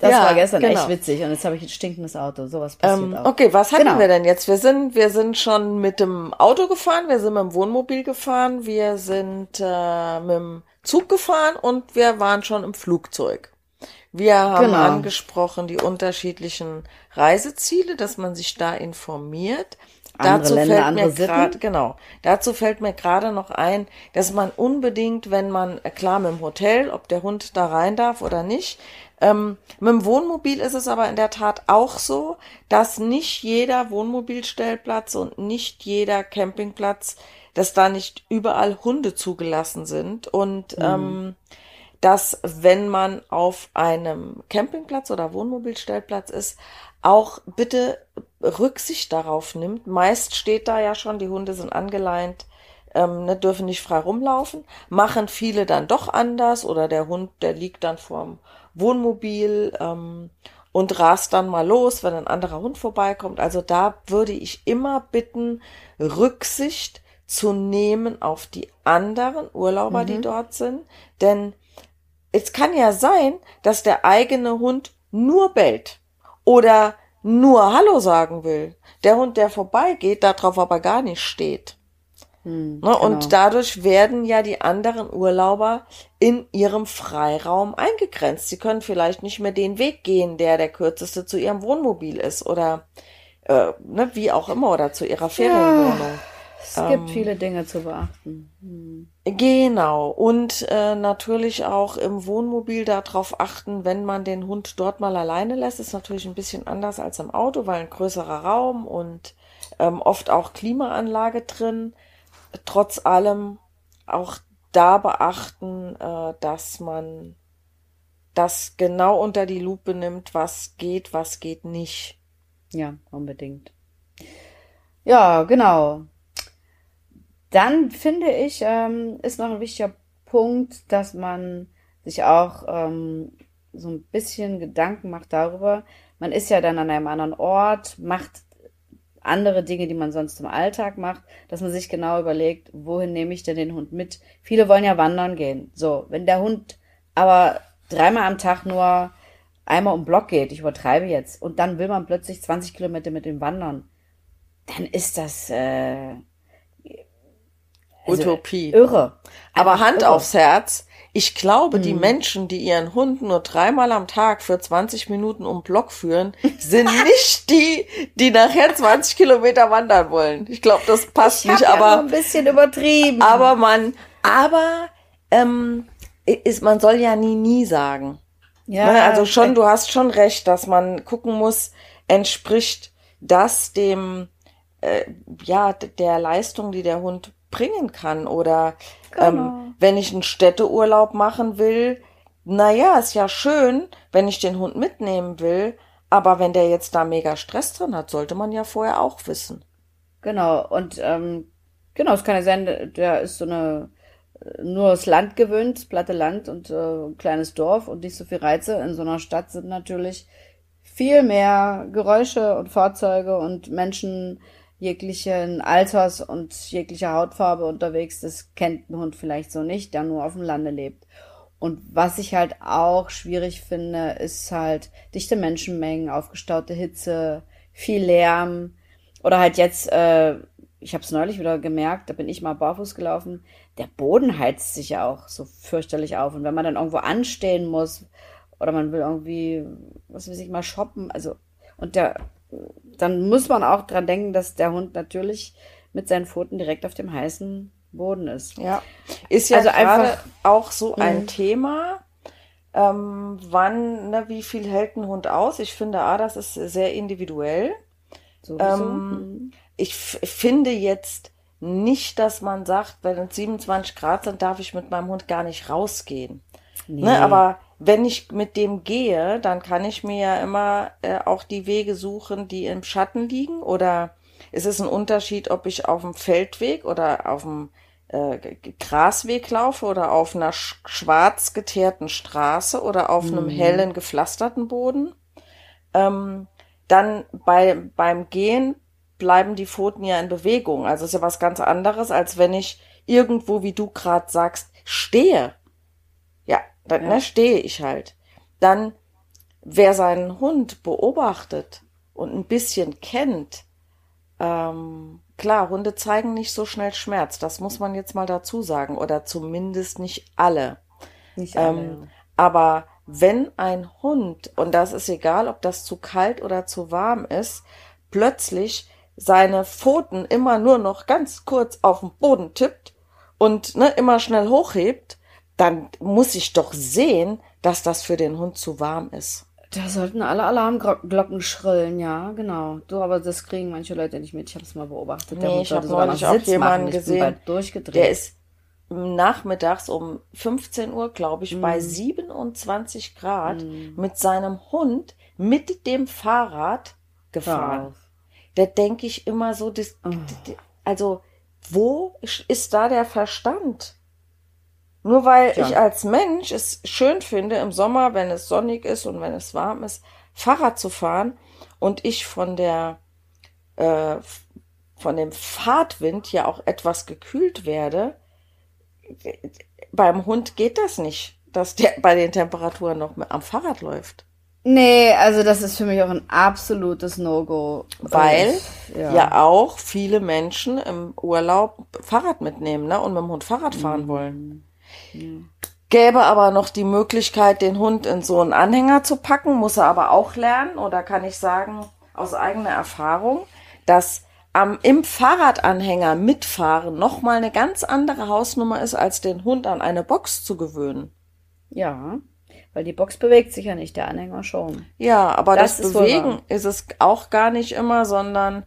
S3: Das ja, war gestern genau. echt witzig und jetzt habe ich ein stinkendes Auto. Sowas passiert ähm, auch.
S2: Okay, was hatten genau. wir denn jetzt? Wir sind, wir sind schon mit dem Auto gefahren, wir sind mit dem Wohnmobil gefahren, wir sind äh, mit dem Zug gefahren und wir waren schon im Flugzeug. Wir haben genau. angesprochen die unterschiedlichen Reiseziele, dass man sich da informiert. Andere dazu Länder, fällt andere mir gerade genau. Dazu fällt mir gerade noch ein, dass man unbedingt, wenn man äh, klar mit dem Hotel, ob der Hund da rein darf oder nicht, ähm, mit dem Wohnmobil ist es aber in der Tat auch so, dass nicht jeder Wohnmobilstellplatz und nicht jeder Campingplatz, dass da nicht überall Hunde zugelassen sind und mhm. ähm, dass wenn man auf einem Campingplatz oder Wohnmobilstellplatz ist, auch bitte Rücksicht darauf nimmt. Meist steht da ja schon, die Hunde sind angeleint, ähm, ne, dürfen nicht frei rumlaufen. Machen viele dann doch anders oder der Hund, der liegt dann vorm Wohnmobil ähm, und rast dann mal los, wenn ein anderer Hund vorbeikommt. Also da würde ich immer bitten, Rücksicht zu nehmen auf die anderen Urlauber, mhm. die dort sind. Denn es kann ja sein, dass der eigene Hund nur bellt oder nur Hallo sagen will. Der Hund, der vorbeigeht, darauf aber gar nicht steht. Hm, ne? genau. Und dadurch werden ja die anderen Urlauber in ihrem Freiraum eingegrenzt. Sie können vielleicht nicht mehr den Weg gehen, der der kürzeste zu ihrem Wohnmobil ist oder äh, ne, wie auch immer oder zu ihrer Ferienwohnung. Ja.
S3: Es ähm, gibt viele Dinge zu beachten.
S2: Hm. Genau. Und äh, natürlich auch im Wohnmobil darauf achten, wenn man den Hund dort mal alleine lässt. Ist natürlich ein bisschen anders als im Auto, weil ein größerer Raum und ähm, oft auch Klimaanlage drin. Trotz allem auch da beachten, äh, dass man das genau unter die Lupe nimmt, was geht, was geht nicht.
S3: Ja, unbedingt. Ja, genau. Dann finde ich, ähm, ist noch ein wichtiger Punkt, dass man sich auch ähm, so ein bisschen Gedanken macht darüber. Man ist ja dann an einem anderen Ort, macht andere Dinge, die man sonst im Alltag macht, dass man sich genau überlegt, wohin nehme ich denn den Hund mit? Viele wollen ja wandern gehen. So, wenn der Hund aber dreimal am Tag nur einmal um Block geht, ich übertreibe jetzt, und dann will man plötzlich 20 Kilometer mit dem wandern, dann ist das äh,
S2: also Utopie.
S3: Irre.
S2: Aber Hand irre. aufs Herz, ich glaube, mhm. die Menschen, die ihren Hund nur dreimal am Tag für 20 Minuten um Block führen, sind nicht die, die nachher 20 Kilometer wandern wollen. Ich glaube, das passt
S3: ich
S2: nicht,
S3: ja
S2: aber
S3: ein bisschen übertrieben.
S2: Aber man, aber ähm, ist, man soll ja nie nie sagen. Ja. Ne? Also schon, du hast schon recht, dass man gucken muss, entspricht das dem äh, ja der Leistung, die der Hund bringen kann oder ähm, genau. ähm, wenn ich einen Städteurlaub machen will, naja, ist ja schön, wenn ich den Hund mitnehmen will, aber wenn der jetzt da mega Stress drin hat, sollte man ja vorher auch wissen.
S3: Genau, und ähm, genau, es kann ja sein, der ist so eine nur das Land gewöhnt, das platte Land und äh, ein kleines Dorf und nicht so viel Reize. In so einer Stadt sind natürlich viel mehr Geräusche und Fahrzeuge und Menschen jeglichen Alters und jeglicher Hautfarbe unterwegs. Das kennt ein Hund vielleicht so nicht, der nur auf dem Lande lebt. Und was ich halt auch schwierig finde, ist halt dichte Menschenmengen, aufgestaute Hitze, viel Lärm. Oder halt jetzt, äh, ich habe es neulich wieder gemerkt, da bin ich mal barfuß gelaufen, der Boden heizt sich ja auch so fürchterlich auf. Und wenn man dann irgendwo anstehen muss oder man will irgendwie, was weiß ich, mal shoppen, also, und der dann muss man auch dran denken, dass der Hund natürlich mit seinen Pfoten direkt auf dem heißen Boden ist.
S2: Ja, ist ja also gerade auch so ein mhm. Thema. Ähm, wann, ne, wie viel hält ein Hund aus? Ich finde, ah, das ist sehr individuell. Ähm, mhm. Ich finde jetzt nicht, dass man sagt, wenn es 27 Grad sind, darf ich mit meinem Hund gar nicht rausgehen. Nee. Ne, aber wenn ich mit dem gehe, dann kann ich mir ja immer äh, auch die Wege suchen, die im Schatten liegen. Oder ist es ein Unterschied, ob ich auf dem Feldweg oder auf dem äh, Grasweg laufe oder auf einer sch schwarz geteerten Straße oder auf mhm. einem hellen gepflasterten Boden. Ähm, dann bei, beim Gehen bleiben die Pfoten ja in Bewegung. Also ist ja was ganz anderes, als wenn ich irgendwo, wie du gerade sagst, stehe. Dann ja. ne, stehe ich halt. Dann, wer seinen Hund beobachtet und ein bisschen kennt, ähm, klar, Hunde zeigen nicht so schnell Schmerz, das muss man jetzt mal dazu sagen, oder zumindest nicht alle.
S3: Nicht alle. Ähm,
S2: aber wenn ein Hund, und das ist egal, ob das zu kalt oder zu warm ist, plötzlich seine Pfoten immer nur noch ganz kurz auf den Boden tippt und ne, immer schnell hochhebt, dann muss ich doch sehen, dass das für den Hund zu warm ist.
S3: Da sollten alle Alarmglocken schrillen, ja, genau. Du, aber das kriegen manche Leute nicht mit. Ich habe es mal beobachtet.
S2: Der nee, Hund ich habe neulich auch jemanden gesehen, der ist nachmittags um 15 Uhr, glaube ich, mm. bei 27 Grad mm. mit seinem Hund mit dem Fahrrad gefahren. Da denke ich immer so, das, oh. also wo ist da der Verstand? Nur weil ja. ich als Mensch es schön finde, im Sommer, wenn es sonnig ist und wenn es warm ist, Fahrrad zu fahren und ich von der äh, von dem Fahrtwind ja auch etwas gekühlt werde, beim Hund geht das nicht, dass der bei den Temperaturen noch am Fahrrad läuft.
S3: Nee, also das ist für mich auch ein absolutes No-Go.
S2: Weil ja. ja. auch viele Menschen im Urlaub Fahrrad mitnehmen ne, und mit dem Hund Fahrrad fahren mhm. wollen. Gäbe aber noch die Möglichkeit, den Hund in so einen Anhänger zu packen, muss er aber auch lernen. Oder kann ich sagen, aus eigener Erfahrung, dass am, im Fahrradanhänger mitfahren nochmal eine ganz andere Hausnummer ist, als den Hund an eine Box zu gewöhnen.
S3: Ja, weil die Box bewegt sich ja nicht, der Anhänger schon.
S2: Ja, aber das, das Bewegen ist es auch gar nicht immer, sondern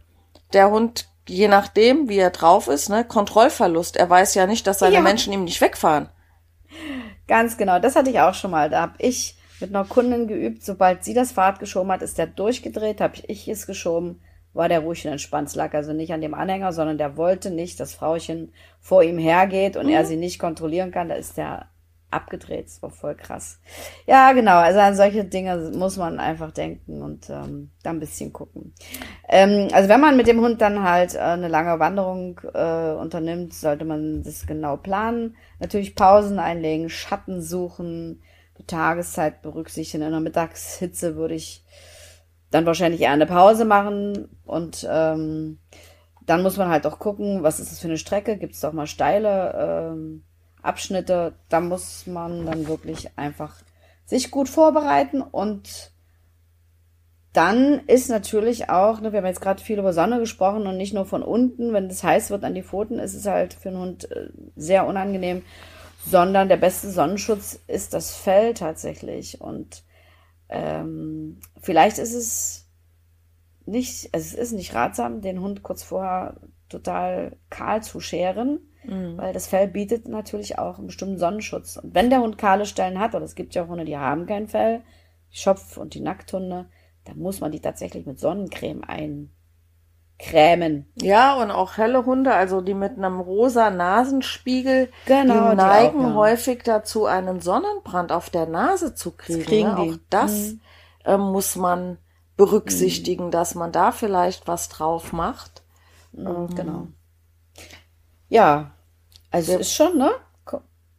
S2: der Hund, je nachdem, wie er drauf ist, ne, Kontrollverlust. Er weiß ja nicht, dass seine ja. Menschen ihm nicht wegfahren.
S3: Ganz genau, das hatte ich auch schon mal. Da habe ich mit einer Kundin geübt, sobald sie das Fahrrad geschoben hat, ist der durchgedreht, habe ich es geschoben, war der ruhig und entspannt. Lag also nicht an dem Anhänger, sondern der wollte nicht, dass Frauchen vor ihm hergeht und mhm. er sie nicht kontrollieren kann. Da ist der abgedreht. Das war voll krass. Ja, genau. Also an solche Dinge muss man einfach denken und ähm, da ein bisschen gucken. Ähm, also wenn man mit dem Hund dann halt äh, eine lange Wanderung äh, unternimmt, sollte man das genau planen. Natürlich Pausen einlegen, Schatten suchen, die Tageszeit berücksichtigen. In der Mittagshitze würde ich dann wahrscheinlich eher eine Pause machen und ähm, Dann muss man halt auch gucken, was ist das für eine Strecke? Gibt es auch mal steile ähm, Abschnitte? Da muss man dann wirklich einfach sich gut vorbereiten und dann ist natürlich auch, ne, wir haben jetzt gerade viel über Sonne gesprochen und nicht nur von unten, wenn es heiß wird an die Pfoten, ist es halt für einen Hund äh, sehr unangenehm, sondern der beste Sonnenschutz ist das Fell tatsächlich. Und ähm, vielleicht ist es nicht, also es ist nicht ratsam, den Hund kurz vorher total kahl zu scheren, mhm. weil das Fell bietet natürlich auch einen bestimmten Sonnenschutz. Und wenn der Hund kahle Stellen hat, oder es gibt ja auch Hunde, die haben kein Fell, die Schopf- und die Nackthunde, da muss man die tatsächlich mit Sonnencreme eincremen.
S2: Ja, und auch helle Hunde, also die mit einem rosa Nasenspiegel, genau, die neigen die auch, ja. häufig dazu, einen Sonnenbrand auf der Nase zu kriegen. Das kriegen ne? Auch das mhm. äh, muss man berücksichtigen, mhm. dass man da vielleicht was drauf macht.
S3: Mhm, ähm, genau. Ja, also wir, ist schon, ne?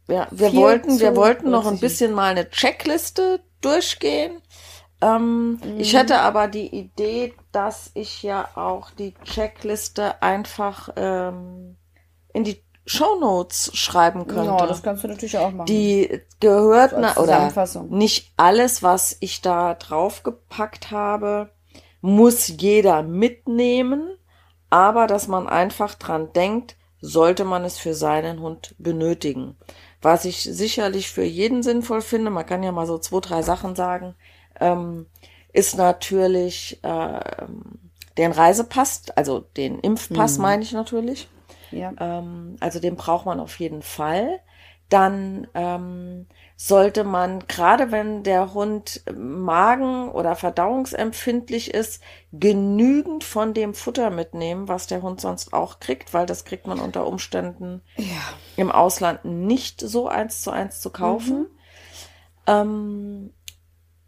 S2: Ja, wir wollten, wir wollten noch ein bisschen mal eine Checkliste durchgehen. Ähm, mhm. Ich hätte aber die Idee, dass ich ja auch die Checkliste einfach ähm, in die Show Notes schreiben könnte. Ja,
S3: das kannst du natürlich auch machen.
S2: Die gehört so oder nicht alles, was ich da draufgepackt habe, muss jeder mitnehmen, aber dass man einfach dran denkt, sollte man es für seinen Hund benötigen. Was ich sicherlich für jeden sinnvoll finde, man kann ja mal so zwei, drei Sachen sagen, ähm, ist natürlich äh, den Reisepass, also den Impfpass mhm. meine ich natürlich. Ja. Ähm, also den braucht man auf jeden Fall. Dann ähm, sollte man, gerade wenn der Hund Magen- oder verdauungsempfindlich ist, genügend von dem Futter mitnehmen, was der Hund sonst auch kriegt, weil das kriegt man unter Umständen ja. im Ausland nicht so eins zu eins zu kaufen. Mhm. Ähm,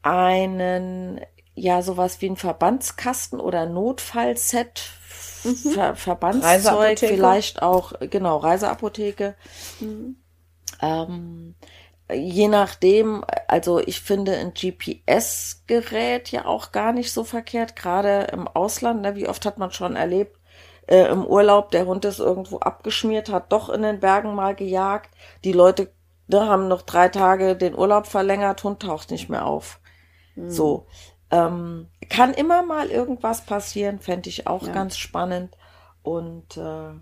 S2: einen, ja, sowas wie ein Verbandskasten oder Notfallset, mhm. Ver Verbandszeug, vielleicht auch, genau, Reiseapotheke. Mhm. Ähm, je nachdem, also ich finde ein GPS-Gerät ja auch gar nicht so verkehrt, gerade im Ausland, ne, wie oft hat man schon erlebt, äh, im Urlaub, der Hund ist irgendwo abgeschmiert, hat doch in den Bergen mal gejagt, die Leute ne, haben noch drei Tage den Urlaub verlängert, Hund taucht nicht mehr auf. So. Ähm, kann immer mal irgendwas passieren, fände ich auch ja. ganz spannend. Und äh,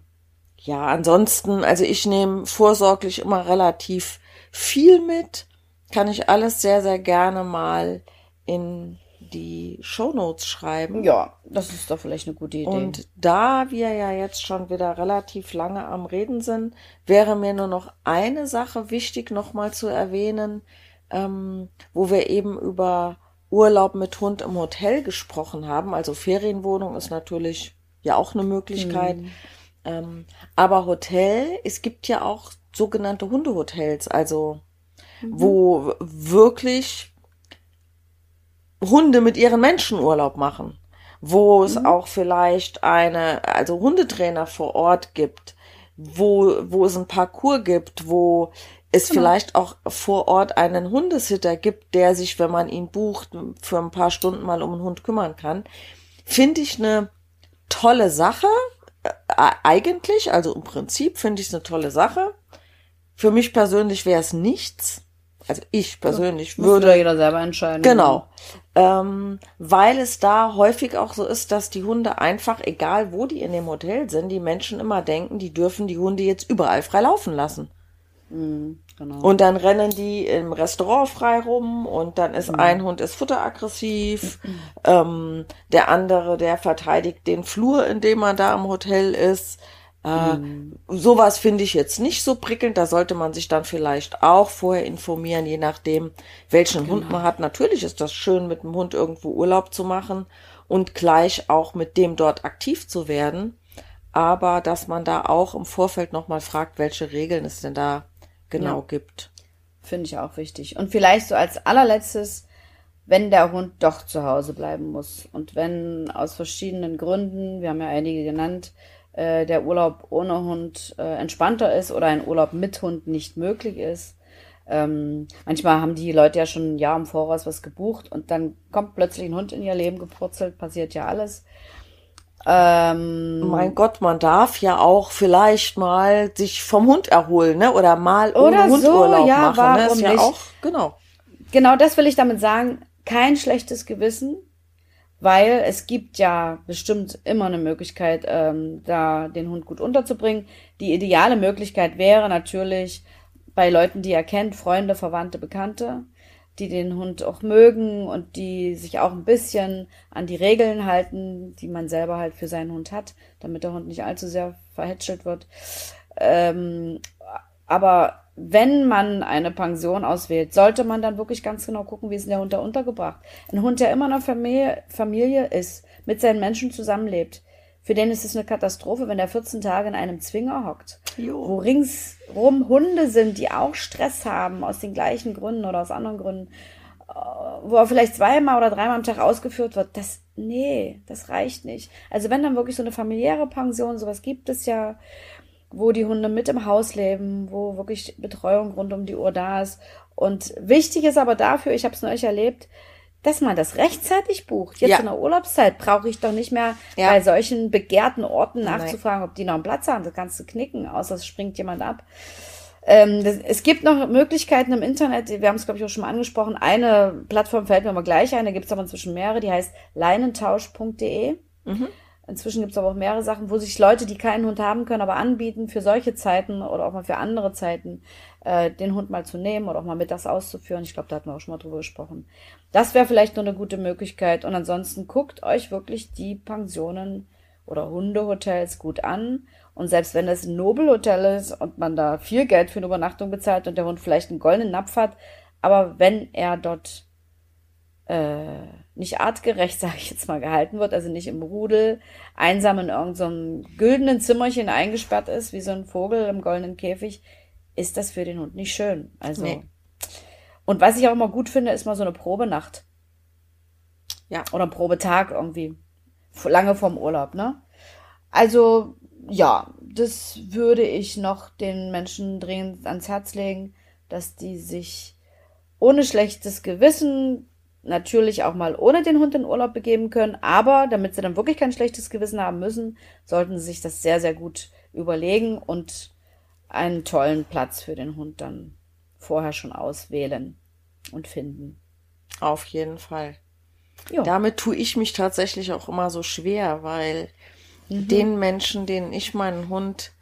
S2: ja, ansonsten, also ich nehme vorsorglich immer relativ viel mit. Kann ich alles sehr, sehr gerne mal in die Shownotes schreiben.
S3: Ja, das ist doch vielleicht eine gute Idee.
S2: Und da wir ja jetzt schon wieder relativ lange am Reden sind, wäre mir nur noch eine Sache wichtig nochmal zu erwähnen, ähm, wo wir eben über Urlaub mit Hund im Hotel gesprochen haben. Also Ferienwohnung ist natürlich ja auch eine Möglichkeit. Mhm. Ähm, aber Hotel, es gibt ja auch sogenannte Hundehotels, also mhm. wo wirklich Hunde mit ihren Menschen Urlaub machen, wo es mhm. auch vielleicht eine, also Hundetrainer vor Ort gibt, wo, wo es ein Parcours gibt, wo es genau. vielleicht auch vor Ort einen Hundesitter gibt, der sich, wenn man ihn bucht, für ein paar Stunden mal um einen Hund kümmern kann, finde ich eine tolle Sache. Äh, eigentlich, also im Prinzip finde ich es eine tolle Sache. Für mich persönlich wäre es nichts. Also ich persönlich ja, würde.
S3: Muss jeder selber entscheiden.
S2: Genau. Ähm, weil es da häufig auch so ist, dass die Hunde einfach, egal wo die in dem Hotel sind, die Menschen immer denken, die dürfen die Hunde jetzt überall frei laufen lassen. Mhm. Genau. Und dann rennen die im Restaurant frei rum und dann ist mhm. ein Hund ist futteraggressiv, mhm. ähm, der andere, der verteidigt den Flur, in dem man da im Hotel ist. Äh, mhm. Sowas finde ich jetzt nicht so prickelnd. Da sollte man sich dann vielleicht auch vorher informieren, je nachdem, welchen genau. Hund man hat. Natürlich ist das schön, mit dem Hund irgendwo Urlaub zu machen und gleich auch mit dem dort aktiv zu werden. Aber dass man da auch im Vorfeld nochmal fragt, welche Regeln es denn da genau ja. gibt.
S3: Finde ich auch wichtig. Und vielleicht so als allerletztes, wenn der Hund doch zu Hause bleiben muss und wenn aus verschiedenen Gründen, wir haben ja einige genannt, äh, der Urlaub ohne Hund äh, entspannter ist oder ein Urlaub mit Hund nicht möglich ist. Ähm, manchmal haben die Leute ja schon ein Jahr im Voraus was gebucht und dann kommt plötzlich ein Hund in ihr Leben gepurzelt, passiert ja alles.
S2: Ähm, mein Gott, man darf ja auch vielleicht mal sich vom Hund erholen, ne? Oder mal
S3: oder ohne Hundurlaub so, ja,
S2: machen.
S3: Warum
S2: ne?
S3: Ist ja
S2: nicht? auch, genau.
S3: Genau, das will ich damit sagen. Kein schlechtes Gewissen, weil es gibt ja bestimmt immer eine Möglichkeit, ähm, da den Hund gut unterzubringen. Die ideale Möglichkeit wäre natürlich bei Leuten, die er kennt, Freunde, Verwandte, Bekannte, die den Hund auch mögen und die sich auch ein bisschen an die Regeln halten, die man selber halt für seinen Hund hat, damit der Hund nicht allzu sehr verhätschelt wird. Ähm, aber wenn man eine Pension auswählt, sollte man dann wirklich ganz genau gucken, wie ist der Hund da untergebracht. Ein Hund, der immer eine Familie, Familie ist, mit seinen Menschen zusammenlebt, für den ist es eine Katastrophe, wenn er 14 Tage in einem Zwinger hockt, jo. wo ringsrum Hunde sind, die auch Stress haben, aus den gleichen Gründen oder aus anderen Gründen, äh, wo er vielleicht zweimal oder dreimal am Tag ausgeführt wird. Das, nee, das reicht nicht. Also wenn dann wirklich so eine familiäre Pension, sowas gibt es ja, wo die Hunde mit im Haus leben, wo wirklich Betreuung rund um die Uhr da ist. Und wichtig ist aber dafür, ich habe es neulich erlebt, dass man das rechtzeitig bucht. Jetzt ja. in der Urlaubszeit brauche ich doch nicht mehr ja. bei solchen begehrten Orten nachzufragen, Nein. ob die noch einen Platz haben. Das kannst du knicken, außer es springt jemand ab. Ähm, das, es gibt noch Möglichkeiten im Internet, wir haben es, glaube ich, auch schon mal angesprochen. Eine Plattform fällt mir mal gleich ein, da gibt es aber inzwischen mehrere, die heißt leinentausch.de. Mhm. Inzwischen gibt es aber auch mehrere Sachen, wo sich Leute, die keinen Hund haben können, aber anbieten, für solche Zeiten oder auch mal für andere Zeiten äh, den Hund mal zu nehmen oder auch mal mittags auszuführen. Ich glaube, da hatten wir auch schon mal drüber gesprochen. Das wäre vielleicht nur eine gute Möglichkeit. Und ansonsten guckt euch wirklich die Pensionen oder Hundehotels gut an. Und selbst wenn das ein Nobelhotel ist und man da viel Geld für eine Übernachtung bezahlt und der Hund vielleicht einen goldenen Napf hat, aber wenn er dort äh, nicht artgerecht, sage ich jetzt mal, gehalten wird, also nicht im Rudel einsam in irgendeinem so güldenen Zimmerchen eingesperrt ist, wie so ein Vogel im goldenen Käfig, ist das für den Hund nicht schön. Also. Nee. Und was ich auch immer gut finde, ist mal so eine Probenacht. Ja. Oder ein Probetag irgendwie. Lange vorm Urlaub, ne? Also, ja, das würde ich noch den Menschen dringend ans Herz legen, dass die sich ohne schlechtes Gewissen natürlich auch mal ohne den Hund in Urlaub begeben können, aber damit sie dann wirklich kein schlechtes Gewissen haben müssen, sollten sie sich das sehr, sehr gut überlegen und einen tollen Platz für den Hund dann vorher schon auswählen und finden.
S2: Auf jeden Fall. Jo. Damit tue ich mich tatsächlich auch immer so schwer, weil mhm. den Menschen, denen ich meinen Hund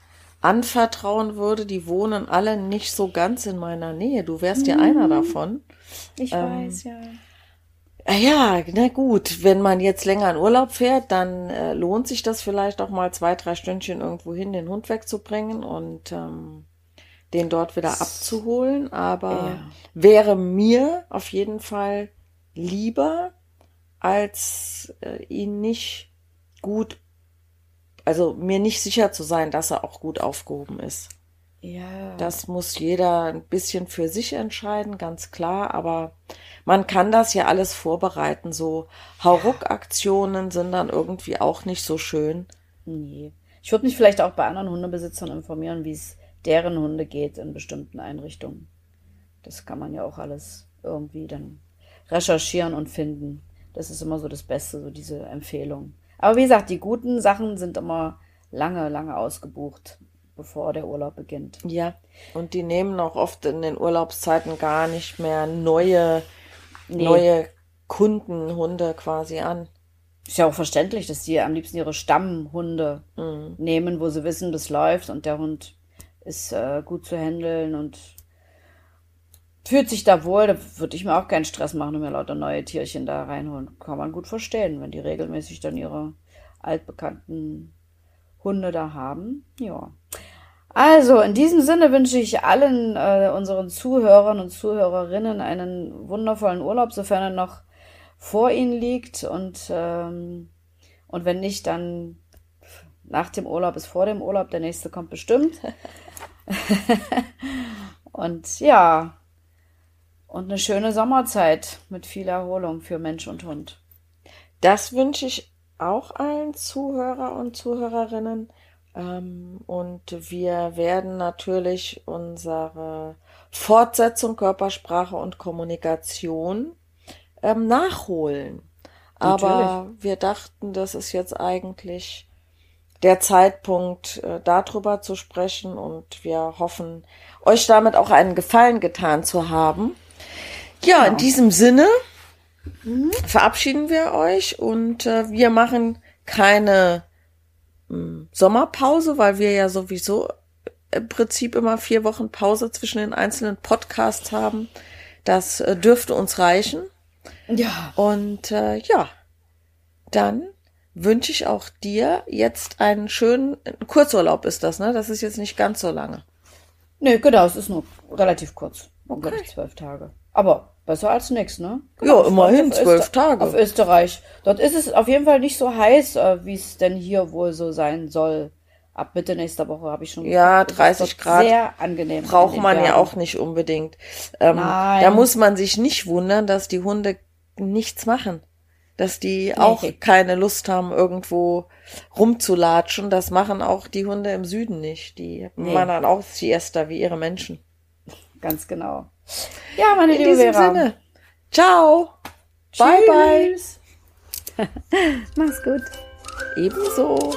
S2: anvertrauen würde, die wohnen alle nicht so ganz in meiner Nähe. Du wärst mhm. ja einer davon.
S3: Ich ähm, weiß, ja.
S2: Ah ja, na gut, wenn man jetzt länger in Urlaub fährt, dann äh, lohnt sich das vielleicht auch mal zwei, drei Stündchen irgendwo hin, den Hund wegzubringen und ähm, den dort wieder abzuholen. Aber ja. wäre mir auf jeden Fall lieber, als äh, ihn nicht gut, also mir nicht sicher zu sein, dass er auch gut aufgehoben ist. Ja. Das muss jeder ein bisschen für sich entscheiden, ganz klar, aber man kann das ja alles vorbereiten. So Hauruck-Aktionen sind dann irgendwie auch nicht so schön.
S3: Nee. Ich würde mich vielleicht auch bei anderen Hundebesitzern informieren, wie es deren Hunde geht in bestimmten Einrichtungen. Das kann man ja auch alles irgendwie dann recherchieren und finden. Das ist immer so das Beste, so diese Empfehlung. Aber wie gesagt, die guten Sachen sind immer lange, lange ausgebucht bevor der Urlaub beginnt.
S2: Ja, und die nehmen auch oft in den Urlaubszeiten gar nicht mehr neue, nee. neue Kundenhunde quasi an.
S3: Ist ja auch verständlich, dass die am liebsten ihre Stammhunde mhm. nehmen, wo sie wissen, das läuft und der Hund ist äh, gut zu handeln und fühlt sich da wohl. Da würde ich mir auch keinen Stress machen und mir lauter neue Tierchen da reinholen. Kann man gut verstehen, wenn die regelmäßig dann ihre altbekannten Hunde da haben. Ja. Also, in diesem Sinne wünsche ich allen äh, unseren Zuhörern und Zuhörerinnen einen wundervollen Urlaub, sofern er noch vor ihnen liegt. Und, ähm, und wenn nicht, dann nach dem Urlaub ist vor dem Urlaub. Der nächste kommt bestimmt. und ja, und eine schöne Sommerzeit mit viel Erholung für Mensch und Hund.
S2: Das wünsche ich auch allen Zuhörer und Zuhörerinnen. Ähm, und wir werden natürlich unsere Fortsetzung Körpersprache und Kommunikation ähm, nachholen. Aber Natürlich. wir dachten, das ist jetzt eigentlich der Zeitpunkt, äh, darüber zu sprechen und wir hoffen, euch damit auch einen Gefallen getan zu haben. Ja, genau. in diesem Sinne mhm. verabschieden wir euch und äh, wir machen keine Sommerpause, weil wir ja sowieso im Prinzip immer vier Wochen Pause zwischen den einzelnen Podcasts haben. Das äh, dürfte uns reichen.
S3: Ja.
S2: Und äh, ja, dann wünsche ich auch dir jetzt einen schönen Kurzurlaub ist das, ne? Das ist jetzt nicht ganz so lange.
S3: Nee, genau, es ist nur relativ kurz. Okay. zwölf Tage. Aber besser als nichts, ne?
S2: Genau, ja, immerhin zwölf Tage.
S3: Auf Österreich. Dort ist es auf jeden Fall nicht so heiß, äh, wie es denn hier wohl so sein soll. Ab Mitte nächster Woche habe ich schon.
S2: Ja, 30 Grad.
S3: Sehr angenehm.
S2: Braucht man Bergen. ja auch nicht unbedingt. Ähm, Nein. Da muss man sich nicht wundern, dass die Hunde nichts machen. Dass die nee. auch keine Lust haben, irgendwo rumzulatschen. Das machen auch die Hunde im Süden nicht. Die nee. machen dann auch Siesta wie ihre Menschen.
S3: Ganz genau. Ja, meine In liebe diesem Vera. Sinne.
S2: Ciao. Tschüss. Bye, bye.
S3: Mach's gut.
S2: Ebenso.